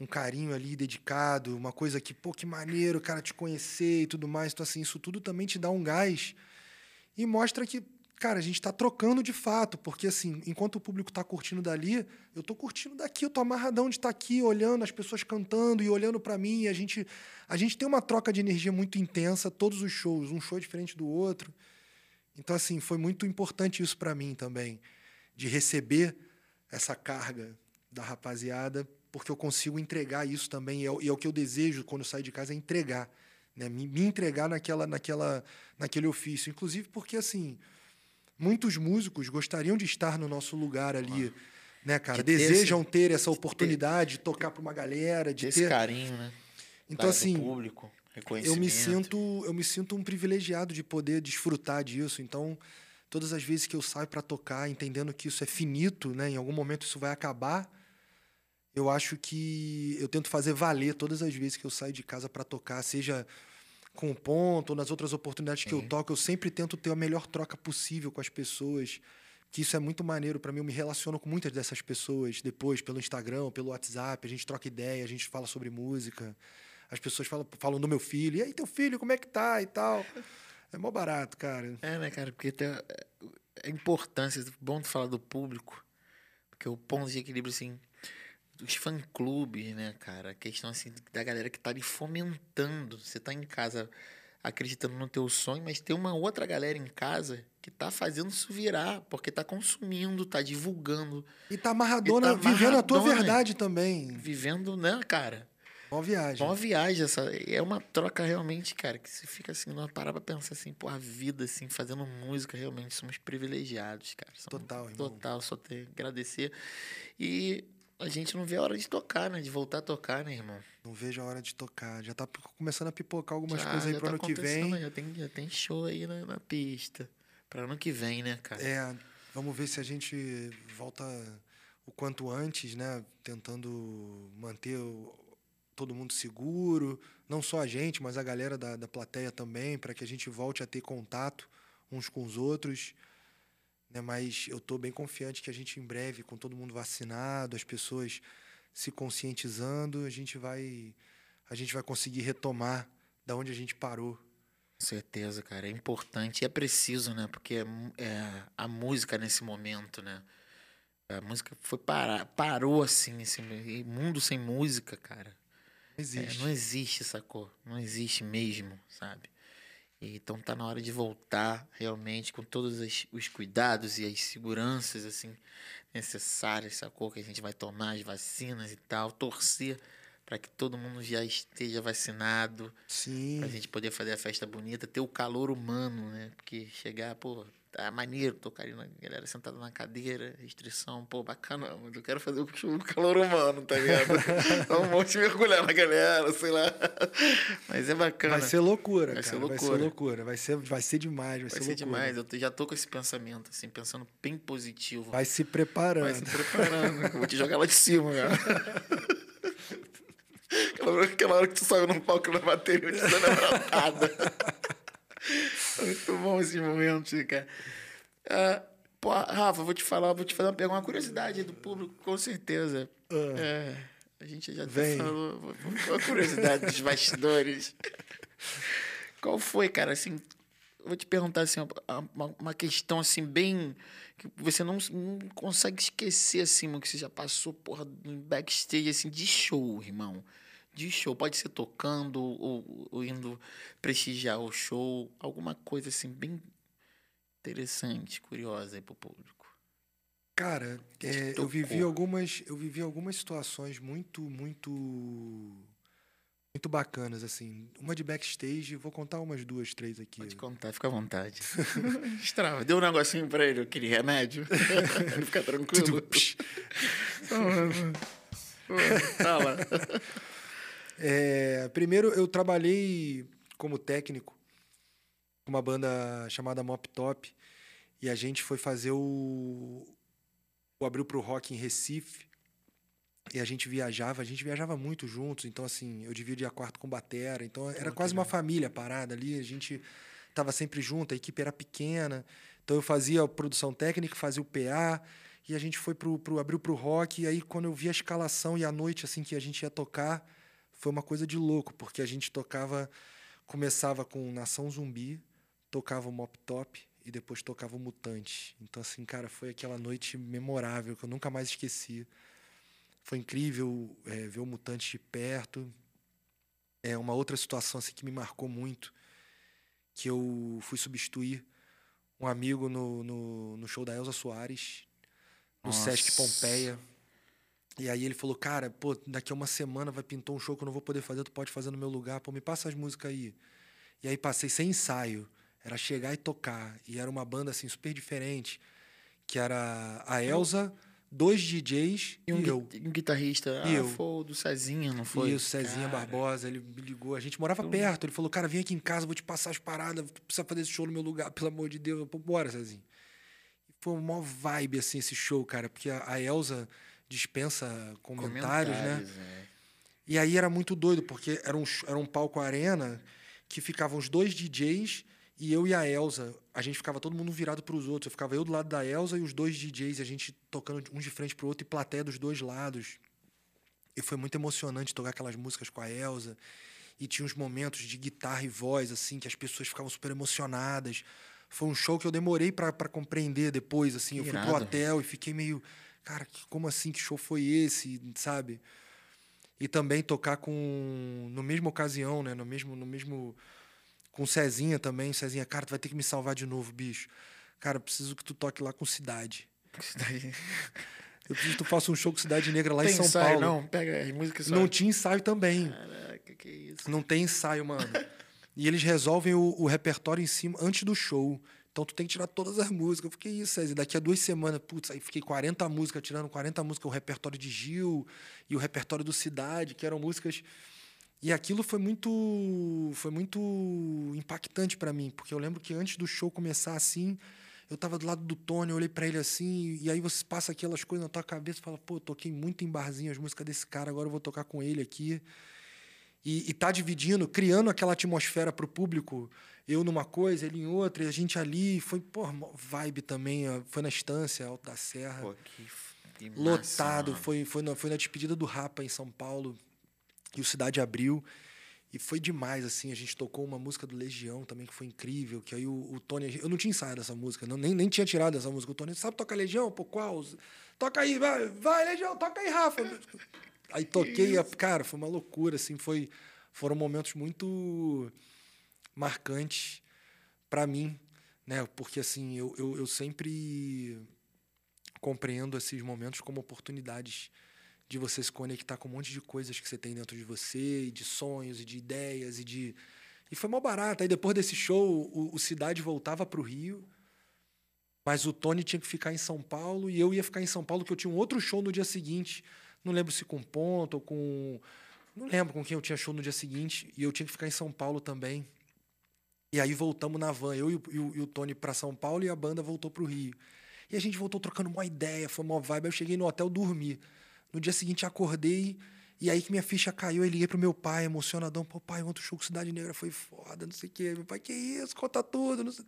um carinho ali dedicado, uma coisa que, pô, que maneiro, cara, te conhecer e tudo mais. Então, assim, isso tudo também te dá um gás e mostra que, cara, a gente está trocando de fato, porque, assim, enquanto o público está curtindo dali, eu estou curtindo daqui, eu estou amarradão de estar tá aqui, olhando as pessoas cantando e olhando para mim. E a gente, a gente tem uma troca de energia muito intensa, todos os shows, um show diferente do outro. Então, assim, foi muito importante isso para mim também, de receber essa carga da rapaziada, porque eu consigo entregar isso também, e é, o que eu desejo quando eu saio de casa, é entregar, né? me, me entregar naquela, naquela, naquele ofício. Inclusive porque, assim, muitos músicos gostariam de estar no nosso lugar ali, né, cara? Desejam ter, esse, ter essa oportunidade ter, de tocar para uma galera, de ter... Esse carinho, né? Então, assim... Público eu me sinto eu me sinto um privilegiado de poder desfrutar disso então todas as vezes que eu saio para tocar entendendo que isso é finito né em algum momento isso vai acabar eu acho que eu tento fazer valer todas as vezes que eu saio de casa para tocar seja com o ponto ou nas outras oportunidades que eu toco eu sempre tento ter a melhor troca possível com as pessoas que isso é muito maneiro para mim eu me relaciono com muitas dessas pessoas depois pelo Instagram pelo WhatsApp a gente troca ideia a gente fala sobre música as pessoas falam, falam do meu filho. E aí, teu filho, como é que tá e tal. É mó barato, cara. É, né, cara? Porque tem a, a importância, bom tu falar do público, porque o ponto de equilíbrio, assim, dos fã-clubes, né, cara? A questão, assim, da galera que tá ali fomentando. Você tá em casa acreditando no teu sonho, mas tem uma outra galera em casa que tá fazendo isso virar, porque tá consumindo, tá divulgando. E tá amarradona, e tá vivendo a tua verdade também. Vivendo, né, cara? Uma viagem. Uma viagem. Essa, é uma troca realmente, cara, que você fica assim, não parar pra pensar assim, pô, a vida, assim, fazendo música, realmente somos privilegiados, cara. Somos, total, irmão. Total, só tenho que agradecer. E a gente não vê a hora de tocar, né? De voltar a tocar, né, irmão? Não vejo a hora de tocar. Já tá começando a pipocar algumas já, coisas aí pro tá ano que vem. Já tem, já tem show aí na, na pista. Pra ano que vem, né, cara? É, vamos ver se a gente volta o quanto antes, né? Tentando manter o, todo mundo seguro, não só a gente, mas a galera da, da plateia também, para que a gente volte a ter contato uns com os outros. Né? Mas eu estou bem confiante que a gente, em breve, com todo mundo vacinado, as pessoas se conscientizando, a gente vai, a gente vai conseguir retomar da onde a gente parou. Com certeza, cara. É importante e é preciso, né? Porque é, é a música nesse momento, né? A música foi parar, parou assim, esse mundo sem música, cara. Existe. É, não existe, sacou? Não existe mesmo, sabe? Então tá na hora de voltar realmente com todos os cuidados e as seguranças assim necessárias, sacou? Que a gente vai tomar as vacinas e tal, torcer para que todo mundo já esteja vacinado. Sim. Pra gente poder fazer a festa bonita, ter o calor humano, né? Porque chegar, pô, Tá maneiro, tocar ali na galera sentada na cadeira, restrição, pô, bacana, mas eu quero fazer o calor humano, tá ligado? *laughs* Dá um monte de mergulhar na galera, sei lá. Mas é bacana. Vai ser loucura, vai cara. Ser loucura. Vai ser loucura. Vai ser, vai ser demais, vai, vai ser, ser demais. Eu já tô com esse pensamento, assim, pensando bem positivo. Vai se preparando. Vai se preparando. Vou te jogar lá de cima, cara. *laughs* Aquela, hora que tu saiu no palco na bateria, te dando a brotada. Muito bom esses momentos, cara. Uh, pô, Rafa, vou te falar, vou te fazer uma pergunta, uma curiosidade do público, com certeza. Uh, é, a gente já vem. falou, uma curiosidade dos bastidores. *laughs* Qual foi, cara, assim, vou te perguntar assim, uma, uma questão assim bem que você não, não consegue esquecer assim, mano, que você já passou porra backstage assim de show, irmão. De show, pode ser tocando ou, ou indo prestigiar o show, alguma coisa assim bem interessante, curiosa aí pro público. Cara, é, eu vivi algumas, eu vivi algumas situações muito, muito muito bacanas, assim. Uma de backstage, vou contar umas duas, três aqui. Pode contar, fica à vontade. *laughs* Estrava, deu um negocinho pra ele, aquele remédio. *laughs* ele fica tranquilo. Fala. *laughs* É, primeiro, eu trabalhei como técnico com uma banda chamada Mop Top e a gente foi fazer o, o Abril pro Rock em Recife e a gente viajava, a gente viajava muito juntos, então assim, eu dividia quarto com batera, então era quase uma família parada ali, a gente estava sempre junto, a equipe era pequena, então eu fazia a produção técnica, fazia o PA, e a gente foi pro, pro abriu pro rock, e aí quando eu vi a escalação e a noite assim que a gente ia tocar, foi uma coisa de louco, porque a gente tocava, começava com Nação Zumbi, tocava o Mop Top e depois tocava o Mutante. Então assim, cara, foi aquela noite memorável que eu nunca mais esqueci. Foi incrível é, ver o Mutante de perto. É uma outra situação assim, que me marcou muito, que eu fui substituir um amigo no, no, no show da Elza Soares, no Nossa. Sesc Pompeia. E aí ele falou, cara, pô, daqui a uma semana vai pintar um show que eu não vou poder fazer, tu pode fazer no meu lugar, pô, me passa as músicas aí. E aí passei sem ensaio, era chegar e tocar. E era uma banda, assim, super diferente, que era a Elza dois DJs e, um, e eu. um guitarrista. E ah, eu. foi o do Cezinha, não foi? E o Cezinha cara. Barbosa, ele me ligou. A gente morava eu... perto. Ele falou, cara, vem aqui em casa, vou te passar as paradas, tu precisa fazer esse show no meu lugar, *laughs* pelo amor de Deus. Pô, bora, Cezinha. E foi uma vibe, assim, esse show, cara, porque a, a Elza dispensa comentários, né? comentários né? É. E aí era muito doido, porque era um, era um palco arena que ficavam os dois DJs e eu e a Elsa, a gente ficava todo mundo virado para os outros. Eu ficava eu do lado da Elsa e os dois DJs, a gente tocando um de frente para o outro e plateia dos dois lados. E foi muito emocionante tocar aquelas músicas com a Elsa. E tinha uns momentos de guitarra e voz, assim, que as pessoas ficavam super emocionadas. Foi um show que eu demorei para compreender depois, assim. Eu Irado. fui pro hotel e fiquei meio. Cara, como assim? Que show foi esse? Sabe? E também tocar com. No mesmo ocasião, né? No mesmo. No mesmo com o Cezinha também. Cezinha, cara, tu vai ter que me salvar de novo, bicho. Cara, eu preciso que tu toque lá com Cidade. Cidade. *laughs* Eu preciso que tu faça um show com Cidade Negra lá tem em São ensaio, Paulo. Não, pega as músicas só. Não tinha ensaio também. Caraca, que isso. Não tem ensaio, mano. *laughs* e eles resolvem o, o, repertório em cima antes do show. Então tu tem que tirar todas as músicas. Eu fiquei isso, César. Daqui a duas semanas, putz, aí fiquei 40 músicas, tirando 40 músicas, o repertório de Gil e o repertório do Cidade, que eram músicas e aquilo foi muito foi muito impactante para mim, porque eu lembro que antes do show começar assim, eu tava do lado do Tony, eu olhei para ele assim, e aí você passa aquelas coisas na tua cabeça e fala, pô, toquei muito em barzinho as músicas desse cara, agora eu vou tocar com ele aqui. E, e tá dividindo, criando aquela atmosfera pro público, eu numa coisa, ele em outra, e a gente ali, foi, pô, vibe também, foi na estância, Alto da Serra. Pô, que, que massa, lotado, foi, foi, na, foi na despedida do Rapa em São Paulo. E o Cidade abriu. E foi demais, assim. A gente tocou uma música do Legião também, que foi incrível. Que aí o, o Tony. Eu não tinha ensaiado essa música, não, nem, nem tinha tirado essa música. O Tony, sabe tocar Legião? Pô, qual? Toca aí, vai, vai, Legião, toca aí, Rafa. Aí toquei, a, cara, foi uma loucura, assim. Foi, foram momentos muito marcantes para mim, né? Porque, assim, eu, eu, eu sempre compreendo esses momentos como oportunidades de você se conectar com um monte de coisas que você tem dentro de você, e de sonhos, e de ideias, e de. E foi mal barato. Aí depois desse show, o, o Cidade voltava para o Rio, mas o Tony tinha que ficar em São Paulo, e eu ia ficar em São Paulo, porque eu tinha um outro show no dia seguinte. Não lembro se com Ponto ou com. Não lembro com quem eu tinha show no dia seguinte, e eu tinha que ficar em São Paulo também. E aí voltamos na van, eu e o, e o, Tony para São Paulo, e a banda voltou para o Rio. E a gente voltou trocando uma ideia, foi uma vibe. Eu cheguei no hotel dormir. No dia seguinte acordei E aí que minha ficha caiu, eu liguei pro meu pai, emocionadão. Pô, pai, ontem o show com Cidade Negra foi foda, não sei o quê. Meu pai, que isso, conta tudo, não sei...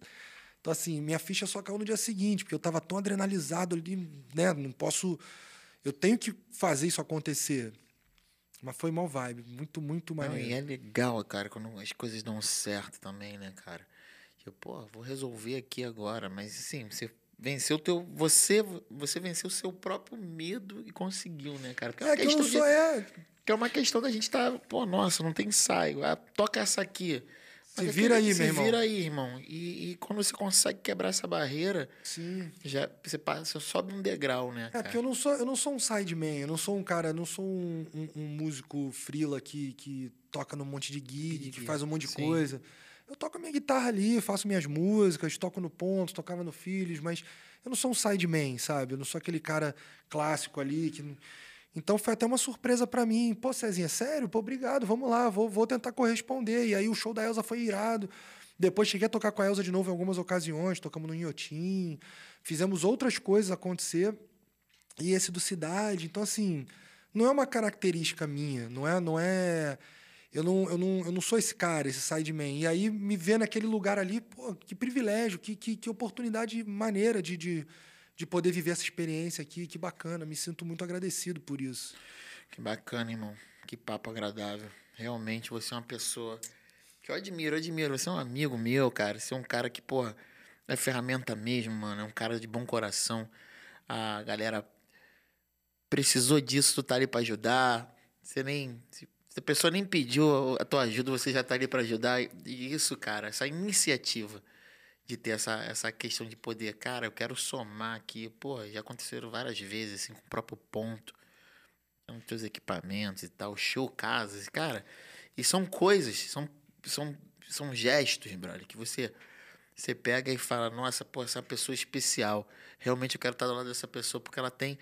Então, assim, minha ficha só caiu no dia seguinte, porque eu tava tão adrenalizado ali, né? Não posso... Eu tenho que fazer isso acontecer. Mas foi mal vibe, muito, muito Não, maneiro. e é legal, cara, quando as coisas dão certo também, né, cara? Tipo, pô, vou resolver aqui agora, mas assim, você venceu o teu. Você, você venceu o seu próprio medo e conseguiu, né, cara? Porque É que eu não de- sou, é... que é uma questão da gente tá, pô, nossa, não tem ensaio. Ah, toca essa aqui. Se Mas vira aí, se meu irmão. vira aí, irmão. E, e quando você consegue quebrar essa barreira, Sim. já você passa, você sobe um degrau, né, É, cara? porque eu não sou, eu não sou um sideman, eu não sou um cara, eu não sou um, um- um músico frila que, que toca num monte de gig, que faz um monte de sim. coisa. Eu toco a minha guitarra ali, faço minhas músicas, toco no ponto, tocava no Filhos, mas eu não sou um sideman, sabe? Eu não sou aquele cara clássico ali que. não- Então foi até uma surpresa pra mim. Pô, Cezinha, sério? Pô, obrigado, vamos lá, vou, vou tentar corresponder. E aí o show da Elsa foi irado. Depois cheguei a tocar com a Elsa de novo em algumas ocasiões, tocamos no Inhotim, fizemos outras coisas acontecer. E esse do Cidade, então assim, não é uma característica minha, não é, não é eu não, eu não, eu não sou esse cara, esse sideman. E aí me ver naquele lugar ali, pô, que privilégio, que, que, que oportunidade maneira de, de, de poder viver essa experiência aqui, que bacana, me sinto muito agradecido por isso. Que bacana, irmão. Que papo agradável. Realmente você é uma pessoa que eu admiro, eu admiro. Você é um amigo meu, cara. Você é um cara que, porra, é ferramenta mesmo, mano. É um cara de bom coração. A galera precisou disso, tu tá ali pra ajudar. Você nem. Se a pessoa nem pediu a tua ajuda, você já tá ali pra ajudar. E isso, cara, essa iniciativa de ter essa, essa questão de poder, cara, eu quero somar aqui. Pô, já aconteceram várias vezes, assim, com o próprio ponto com teus equipamentos e tal, show, casas, cara. E são coisas, são, são, são gestos, brother, que você você pega e fala, nossa, pô, essa pessoa é especial. Realmente eu quero estar do lado dessa pessoa porque ela tem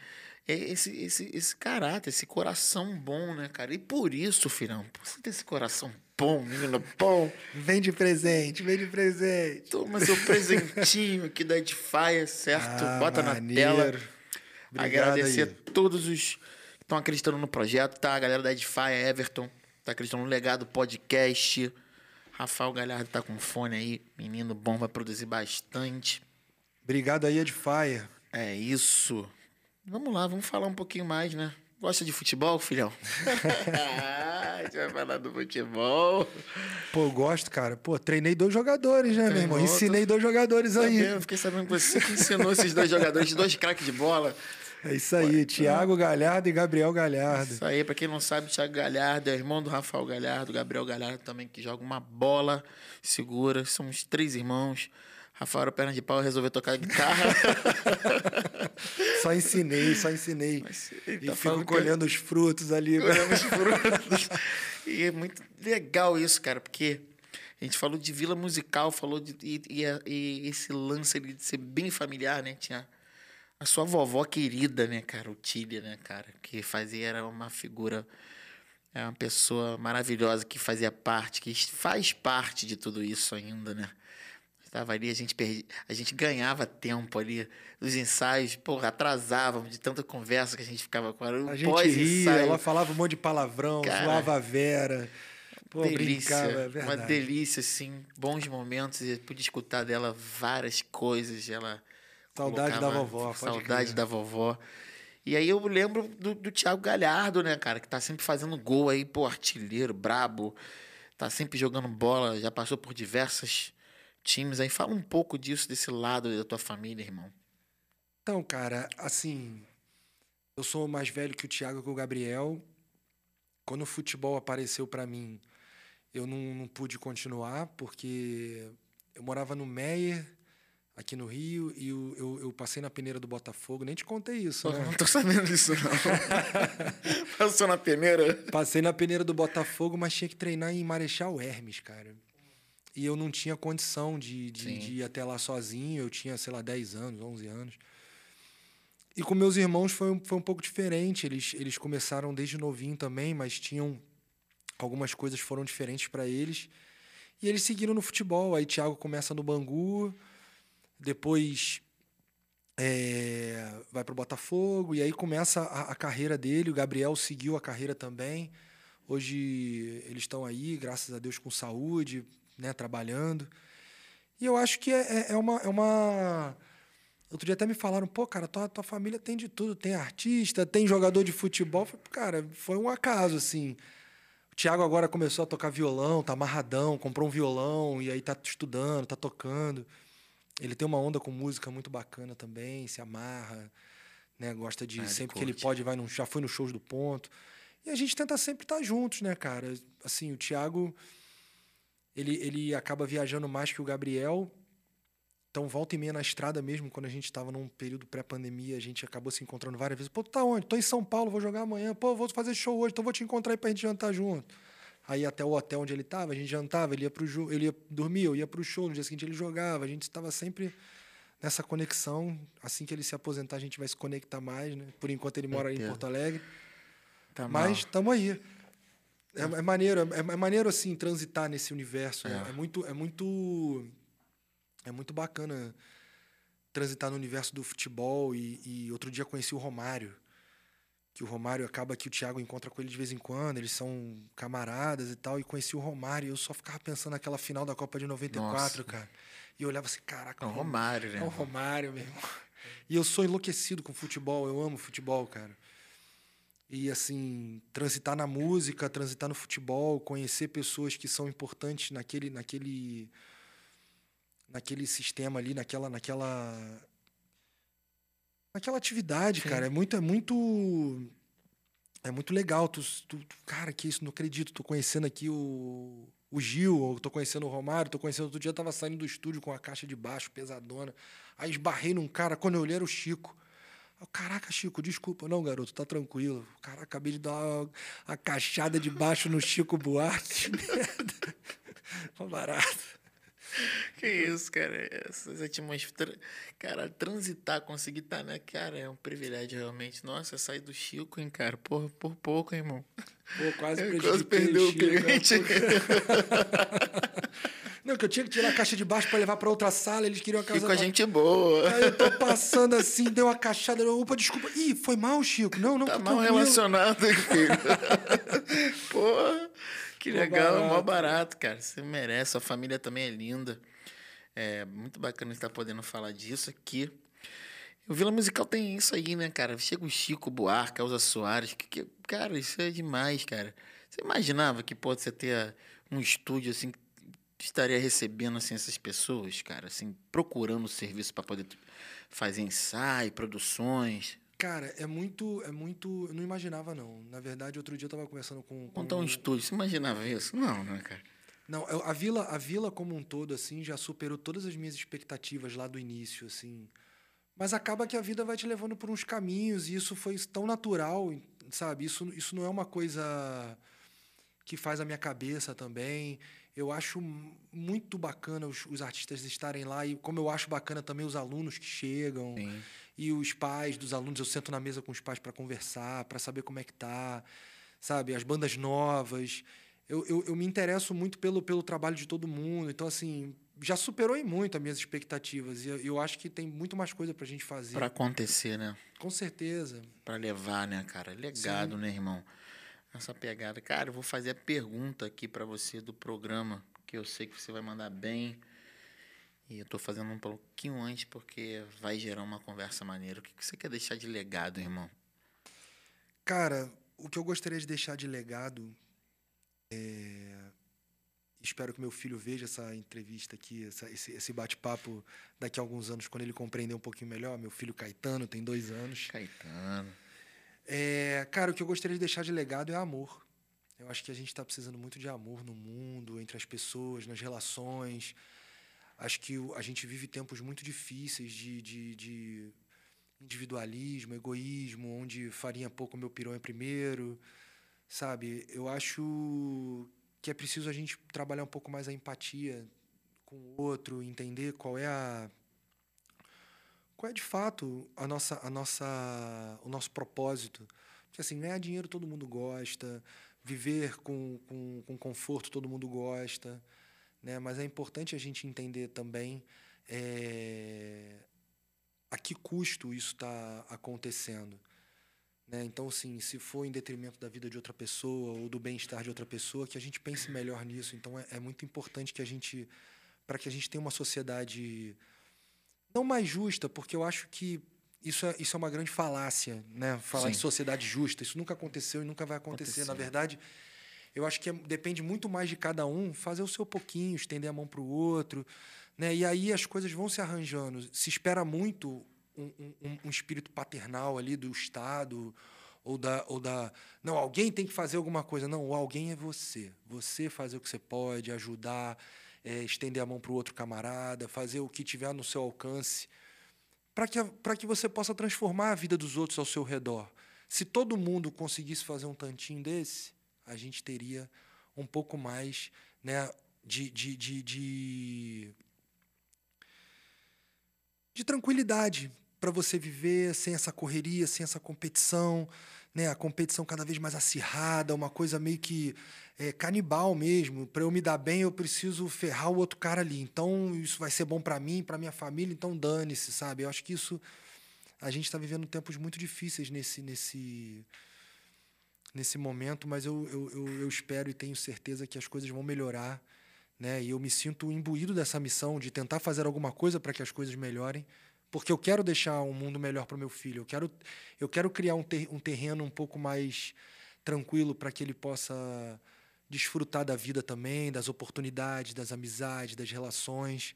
esse, esse, esse caráter, esse coração bom, né, cara? E por isso, filhão, por você ter esse coração bom, menino bom, *laughs* Vem de presente, vem de presente. toma seu presentinho aqui da Edifier, certo? Ah, Bota na maneiro. tela. Obrigado Agradecer aí. a todos os que estão acreditando no projeto, tá? A galera da Edify, Everton, tá acreditando no legado podcast. Rafael Galhardo tá com fone aí, menino bom, vai produzir bastante. Obrigado aí, Edifier. É isso. Vamos lá, vamos falar um pouquinho mais, né? Gosta de futebol, filhão? *laughs* a gente vai falar do futebol. Pô, eu gosto, cara. Pô, treinei dois jogadores, né, meu irmão? Ensinei dois jogadores aí. Sabendo, fiquei sabendo que você que ensinou esses dois jogadores, dois craques de bola. É isso aí, Thiago Galhardo e Gabriel Galhardo. Isso aí, pra quem não sabe, o Thiago Galhardo é irmão do Rafael Galhardo, Gabriel Galhardo também, que joga uma bola, segura. Somos três irmãos. Rafael perna de pau, resolveu tocar guitarra. *laughs* Só ensinei, só ensinei. Mas E tá fico falando que- colhendo os frutos ali. Colhemos frutos. e é muito legal isso, cara, porque a gente falou de vila musical, falou de. E, e, e esse lance ali de ser bem familiar, né? Tinha a sua vovó querida, né, cara? O Tília, né, cara? Que fazia, era uma figura. É uma pessoa maravilhosa que fazia parte, que faz parte de tudo isso ainda, né? Estava ali, a gente, perdi, a gente ganhava tempo ali. Os ensaios, porra, atrasávamos de tanta conversa que a gente ficava com ela. A gente ria, ela falava um monte de palavrão, Cara, zoava a Vera. Pô, delícia, brincava, é uma verdade. delícia, assim, bons momentos. Eu pude escutar dela várias coisas. Ela Saudade da vovó, Saudade crer. da vovó. E aí eu lembro do, do Thiago Galhardo, né, cara, que tá sempre fazendo gol aí, pô, artilheiro, brabo. Tá sempre jogando bola, já passou por diversos times aí. Fala um pouco disso, desse lado da tua família, irmão. Então, cara, assim, eu sou mais velho que o Thiago e que o Gabriel. Quando o futebol apareceu pra mim, eu não, não pude continuar, porque eu morava no Meier, aqui no Rio, e eu, eu, eu passei na peneira do Botafogo. Nem te contei isso, Pô, né? não tô sabendo disso, não. *laughs* Passou na peneira. Passei na peneira do Botafogo, mas tinha que treinar em Marechal Hermes, cara. E eu não tinha condição de, de, de ir até lá sozinho. Eu tinha, sei lá, 10 anos, 11 anos. E com meus irmãos foi, um- foi um pouco diferente. Eles, eles começaram desde novinho também, mas tinham. Algumas coisas foram diferentes para eles. E eles seguiram no futebol. Aí Thiago começa no Bangu. Depois é, vai para o Botafogo e aí começa a, a, carreira dele. O Gabriel seguiu a carreira também. Hoje eles estão aí, graças a Deus, com saúde, né, trabalhando. E eu acho que é, é, é uma, é uma. Outro dia até me falaram, pô, cara, tua, tua família tem de tudo. Tem artista, tem jogador de futebol. Cara, foi um acaso, assim. O Thiago agora começou a tocar violão, tá amarradão, comprou um violão e aí tá estudando, tá tocando. Ele tem uma onda com música muito bacana também, se amarra, né? Gosta de. Ah, sempre que ele pode, vai no, já foi nos shows do ponto. E a gente tenta sempre estar juntos, né, cara? Assim, o Thiago, ele, ele acaba viajando mais que o Gabriel. Então, volta e meia na estrada mesmo, quando a gente estava num período pré-pandemia, a gente acabou se encontrando várias vezes. Pô, tu tá onde? Tô em São Paulo, vou jogar amanhã. Pô, vou fazer show hoje, então vou te encontrar aí pra gente jantar junto. Aí até o hotel onde ele estava, a gente jantava, ele ia pro ele ia dormir, eu ia pro show, no dia seguinte ele jogava, a gente estava sempre nessa conexão. Assim que ele se aposentar, a gente vai se conectar mais, né? Por enquanto ele mora em Porto Alegre. Tá Mas estamos aí. É, é maneiro, é, é, maneiro assim transitar nesse universo. É. é muito, é muito, é muito bacana transitar no universo do futebol. E, e outro dia conheci o Romário que o Romário acaba que o Thiago encontra com ele de vez em quando, eles são camaradas e tal, e conheci o Romário, e eu só ficava pensando naquela final da Copa de 94, Nossa. cara. E eu olhava assim, caraca, é o Romário, né? É o Romário mesmo. E eu sou enlouquecido com futebol, eu amo futebol, cara. E assim, transitar na música, transitar no futebol, conhecer pessoas que são importantes naquele naquele naquele sistema ali, naquela naquela naquela atividade, Sim. cara. É muito, é muito. É muito legal. Tu, tu, cara, que isso, não acredito. Tô conhecendo aqui o, o Gil, tô conhecendo o Romário, tô conhecendo. Outro dia eu tava saindo do estúdio com a caixa de baixo pesadona. Aí esbarrei num cara, quando eu olhei era o Chico. Caraca, Chico, desculpa. Não, garoto, tá tranquilo. Caraca, acabei de dar uma, uma caixada de baixo no Chico Buarque. *laughs* merda. barato. *laughs* Que isso, cara. Essas atmosferas. Cara, transitar, conseguir estar, tá, né? Cara, é um privilégio realmente. Nossa, sair do Chico, hein, cara? Por, por pouco, hein, irmão. Pô, quase, quase perdeu o, cliente. *laughs* Não, que eu tinha que tirar a caixa de baixo para levar para outra sala, eles queriam a casa. Ficou a gente boa. Aí eu tô passando assim, deu uma caixada. Opa, desculpa. Ih, foi mal, Chico. Não, não, tá mal tranquilo. relacionado, *laughs* filho. Porra. Que legal, barato. mó barato, cara. Você merece, sua família também é linda. É muito bacana estar podendo falar disso aqui. O Vila Musical tem isso aí, né, cara? Chega o Chico Buarque, Elza Soares. Que, que, cara, isso é demais, cara. Você imaginava que pode ser ter um estúdio assim que estaria recebendo assim essas pessoas, cara, assim, procurando serviço para poder fazer ensaio, produções. Cara, é muito, é muito. Eu não imaginava, não. Na verdade, outro dia eu tava conversando com. com Montar um estúdio, você imaginava isso? Não, né, cara? Não, a vila, a vila como um todo, assim, já superou todas as minhas expectativas lá do início, assim. Mas acaba que a vida vai te levando por uns caminhos e isso foi tão natural, sabe? Isso, isso não é uma coisa que faz a minha cabeça também. Eu acho muito bacana os, os artistas estarem lá e como eu acho bacana também os alunos que chegam. Sim e os pais dos alunos, eu sento na mesa com os pais para conversar, para saber como é que tá, sabe? As bandas novas. Eu, eu, eu, me interesso muito pelo, pelo trabalho de todo mundo. Então, assim, já superou em muito as minhas expectativas. E eu, eu acho que tem muito mais coisa para a gente fazer. Para acontecer, né? Com certeza. Para levar, né, cara? Legado, Sim. né, irmão? Essa pegada. Cara, eu vou fazer a pergunta aqui para você do programa, que eu sei que você vai mandar bem. E eu tô fazendo um pouquinho antes porque vai gerar uma conversa maneira. O que você quer deixar de legado, irmão? Cara, o que eu gostaria de deixar de legado é... Espero que meu filho veja essa entrevista aqui, essa, esse, esse bate-papo daqui a alguns anos, quando ele compreender um pouquinho melhor. Meu filho Caetano tem dois anos. Caetano. É, cara, o que eu gostaria de deixar de legado é amor. Eu acho que a gente está precisando muito de amor no mundo, entre as pessoas, nas relações. Acho que a gente vive tempos muito difíceis de, de, de individualismo, egoísmo, onde farinha pouco, meu pirão é primeiro, sabe? Eu acho que é preciso a gente trabalhar um pouco mais a empatia com o outro, entender qual é a qual é de fato a nossa a nossa o nosso propósito. Porque assim, ganhar dinheiro todo mundo gosta, viver com, com, com conforto todo mundo gosta né? Mas é importante a gente entender também é, que custo isso está acontecendo. Né? Então, assim, se for em detrimento da vida de outra pessoa ou do bem-estar de outra pessoa, que a gente pense melhor nisso. Então, é, é muito importante que a gente, para que a gente tenha uma sociedade não mais justa, porque eu acho que isso é, isso é uma grande falácia, né? Falar Sim. de sociedade justa. Isso nunca aconteceu e nunca vai acontecer. Aconteceu. Na verdade, eu acho que é, depende muito mais de cada um fazer o seu pouquinho, estender a mão para o outro. Né? E aí as coisas vão se arranjando. Se espera muito um, um, um espírito paternal ali do Estado ou da, ou da. Não, alguém tem que fazer alguma coisa. Não, o alguém é você. Você fazer o que você pode, ajudar, é, estender a mão para o outro camarada, fazer o que tiver no seu alcance para que, que você possa transformar a vida dos outros ao seu redor. Se todo mundo conseguisse fazer um tantinho desse, a gente teria um pouco mais né, de, de, de, de, de tranquilidade para você viver sem essa correria, sem essa competição, né? A competição cada vez mais acirrada, uma coisa meio que é, canibal mesmo. Para eu me dar bem, eu preciso ferrar o outro cara ali. Então, isso vai ser bom para mim, para minha família, então dane-se, sabe? Eu acho que isso. A gente está vivendo tempos muito difíceis nesse, nesse, nesse momento, mas eu, eu, eu, eu espero e tenho certeza que as coisas vão melhorar. Né? E eu me sinto imbuído dessa missão de tentar fazer alguma coisa para que as coisas melhorem porque eu quero deixar um mundo melhor para o meu filho. Eu quero, eu quero criar um, ter, um terreno um pouco mais tranquilo para que ele possa desfrutar da vida também, das oportunidades, das amizades, das relações.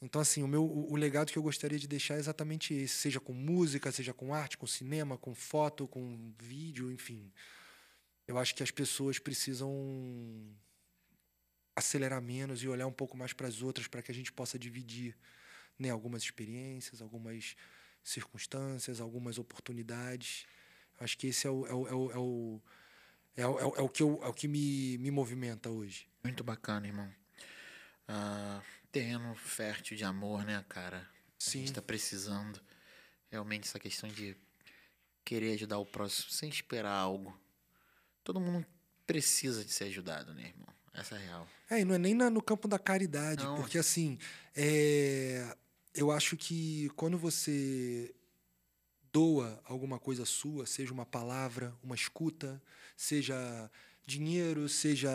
Então, assim, o, meu, o, o legado que eu gostaria de deixar é exatamente esse, seja com música, seja com arte, com cinema, com foto, com vídeo, enfim. Eu acho que as pessoas precisam acelerar menos e olhar um pouco mais para as outras para que a gente possa dividir né, algumas experiências, algumas circunstâncias, algumas oportunidades. Acho que esse é o, é o, é o, é o, é o, é o que, eu, é o que me, me movimenta hoje. Muito bacana, irmão. Uh, terreno fértil de amor, né, cara? Sim. A gente está precisando. Realmente, essa questão de querer ajudar o próximo sem esperar algo. Todo mundo precisa de ser ajudado, né, irmão? Essa é real. É, e não é nem na, no campo da caridade, não. porque assim, é, eu acho que quando você doa alguma coisa sua, seja uma palavra, uma escuta, seja dinheiro, seja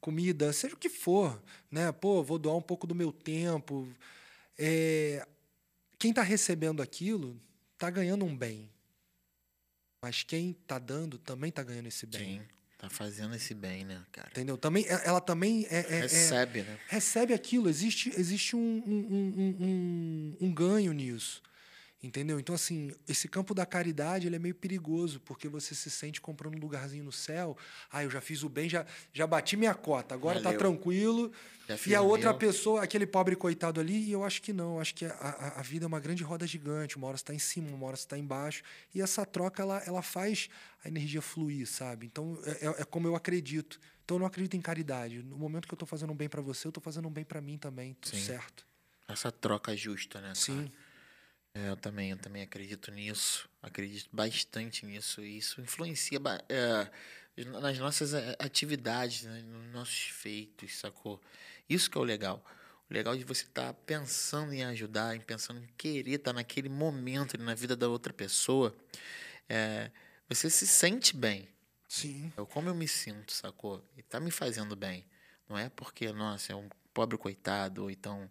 comida, seja o que for, né? Pô, vou doar um pouco do meu tempo. É... Quem está recebendo aquilo está ganhando um bem, mas quem está dando também está ganhando esse bem. Sim. Tá fazendo esse bem, né, cara? Entendeu? Também, é, ela também é, é, é recebe, né? Recebe aquilo. Existe, existe um, um, um, um, um ganho nisso. Entendeu? Então, assim, esse campo da caridade ele é meio perigoso, porque você se sente comprando um lugarzinho no céu. Ah, eu já fiz o bem, já, já bati minha cota, agora tá Valeu. tá tranquilo. E a outra meu. pessoa, aquele pobre coitado ali, e eu acho que não. Acho que a, a, a, vida é uma grande roda gigante. Uma hora você está em cima, uma hora você está embaixo. E essa troca, ela, ela faz a energia fluir, sabe? Então, é, é, é como eu acredito. Então, eu não acredito em caridade. No momento que eu estou fazendo um bem para você, eu estou fazendo um bem para mim também. Tudo Sim. certo. Essa troca justa, né? Sim. É, eu também, eu também acredito nisso, acredito bastante nisso. E isso influencia é, nas nossas é, atividades, né, nos nossos feitos, sacou? Isso que é o legal. O legal de você estar tá pensando em ajudar, em pensando em querer estar tá naquele momento na vida da outra pessoa, é, você se sente bem. Sim. Eu, como eu me sinto, sacou? E tá me fazendo bem. Não é porque, nossa, é um pobre coitado, ou então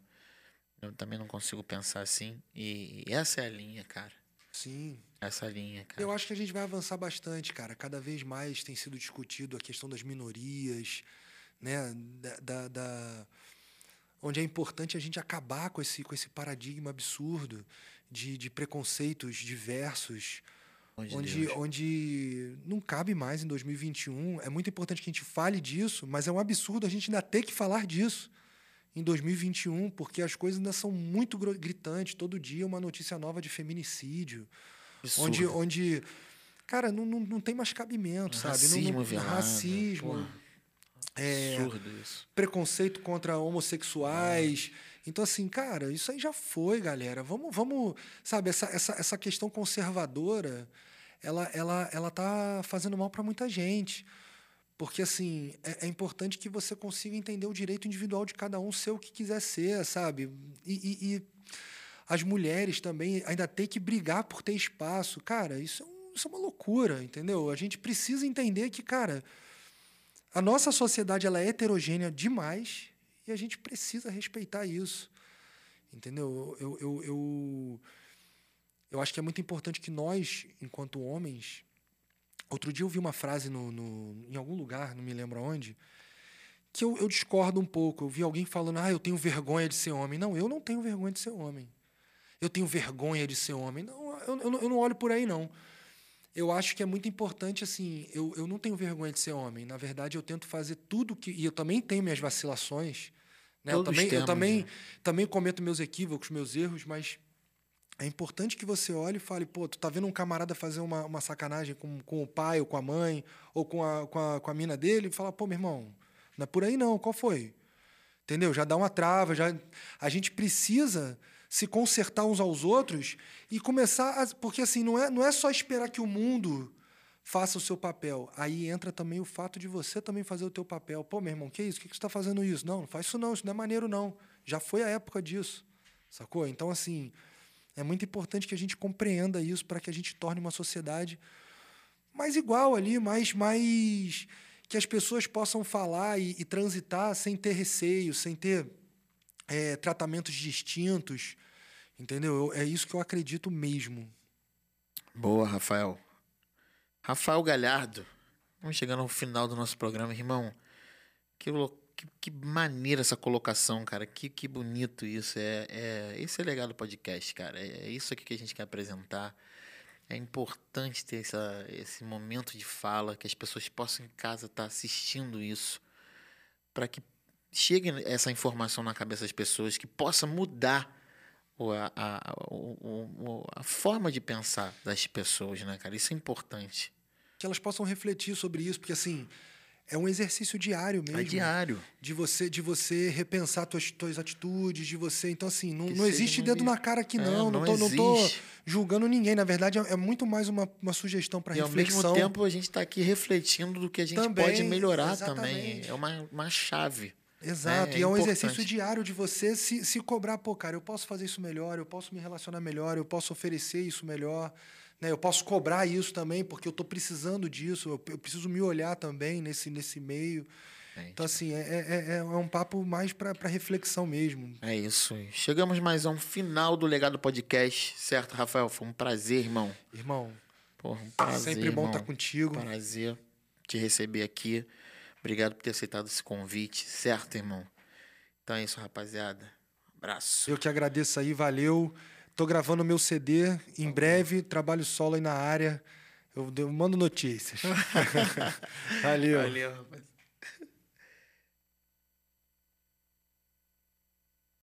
eu também não consigo pensar assim. E essa é a linha, cara. Sim. Essa linha, cara. Eu acho que a gente vai avançar bastante, cara. Cada vez mais tem sido discutido a questão das minorias, né? Da, da, da, onde é importante a gente acabar com esse, com esse paradigma absurdo de, de preconceitos diversos. Onde, onde não cabe mais em 2021. É muito importante que a gente fale disso, mas é um absurdo a gente ainda ter que falar disso em 2021, porque as coisas ainda são muito gritantes. Todo dia uma notícia nova de feminicídio. Absurdo. Onde, onde. Cara, não, não, não tem mais cabimento, racismo, sabe? Não, não, racismo. É, Absurdo isso. Preconceito contra homossexuais. Então, assim, cara, isso aí já foi, galera. Vamos, vamos sabe, essa, essa, essa questão conservadora, ela, ela, ela tá fazendo mal para muita gente. Porque, assim, é, é, importante que você consiga entender o direito individual de cada um ser o que quiser ser, sabe? E, e, e as mulheres também ainda ter que brigar por ter espaço. Cara, isso é, um, isso é uma loucura, entendeu? A gente precisa entender que, cara, a nossa sociedade ela é heterogênea demais e a gente precisa respeitar isso. Entendeu? Eu, eu, eu, eu acho que é muito importante que nós, enquanto homens. Outro dia eu vi uma frase no, no, em algum lugar, não me lembro onde, que eu, eu discordo um pouco. Eu vi alguém falando, ah, eu tenho vergonha de ser homem. Não, eu não tenho vergonha de ser homem. Eu tenho vergonha de ser homem. Não, eu, eu, eu não olho por aí, não. Eu acho que é muito importante, assim, eu, eu não tenho vergonha de ser homem. Na verdade, eu tento fazer tudo que. E eu também tenho minhas vacilações. Né? eu também, temos, eu também, né? também cometo meus equívocos, meus erros, mas é importante que você olhe e fale, pô, tu tá vendo um camarada fazer uma, uma sacanagem com, com o pai ou com a mãe ou com a, com a, com a mina dele e fala, pô, meu irmão, não é por aí não, qual foi? Entendeu? Já dá uma trava, já a gente precisa se consertar uns aos outros e começar a, porque assim, não é, não é só esperar que o mundo faça o seu papel. Aí entra também o fato de você também fazer o teu papel. Pô, meu irmão, que isso? Que que você está fazendo isso? Não, não faz isso não, isso não é maneiro não. Já foi a época disso. Sacou? Então assim, é muito importante que a gente compreenda isso para que a gente torne uma sociedade mais igual ali, mais mais que as pessoas possam falar e, e transitar sem ter receio, sem ter é, tratamentos distintos, entendeu? Eu, é isso que eu acredito mesmo. Boa, Rafael. Rafael Galhardo. Vamos chegando ao final do nosso programa, irmão. Que, que, que maneira essa colocação, cara. Que, que bonito isso. É, é, esse é o legado do podcast, cara. É, é isso aqui que a gente quer apresentar. É importante ter essa, esse momento de fala, que as pessoas possam em casa estar tá assistindo isso, para que chegue essa informação na cabeça das pessoas, que possa mudar a, a, a, a, forma de pensar das pessoas, né, cara? Isso é importante. Que elas possam refletir sobre isso, porque assim, é um exercício diário mesmo. É diário. De você, de você repensar tuas, tuas atitudes, de você. Então, assim, não, não existe dedo na cara aqui, não. É, não, não, tô, não tô julgando ninguém. Na verdade, é, é muito mais uma, uma sugestão para reflexão. E ao mesmo tempo, a gente está aqui refletindo do que a gente também, pode melhorar exatamente. também. É uma, uma chave. Exato. É, e é, um exercício diário de você se, se cobrar, pô, cara, eu posso fazer isso melhor, eu posso me relacionar melhor, eu posso oferecer isso melhor. Né? Eu posso cobrar isso também, porque eu estou precisando disso, eu, eu, preciso me olhar também nesse, nesse meio. É, então, assim, é, é, é, é um papo mais para reflexão mesmo. É isso. Chegamos mais a um final do Legado Podcast, certo, Rafael? Foi um prazer, irmão. Irmão. Porra, um prazer. Sempre bom estar tá contigo. Prazer te receber aqui. Obrigado por ter aceitado esse convite, certo, irmão? Então é isso, rapaziada. Um abraço. Eu que agradeço aí, valeu. Tô gravando meu CD em breve, trabalho solo aí na área. Eu, eu mando notícias. *laughs* Valeu. Valeu, rapaz.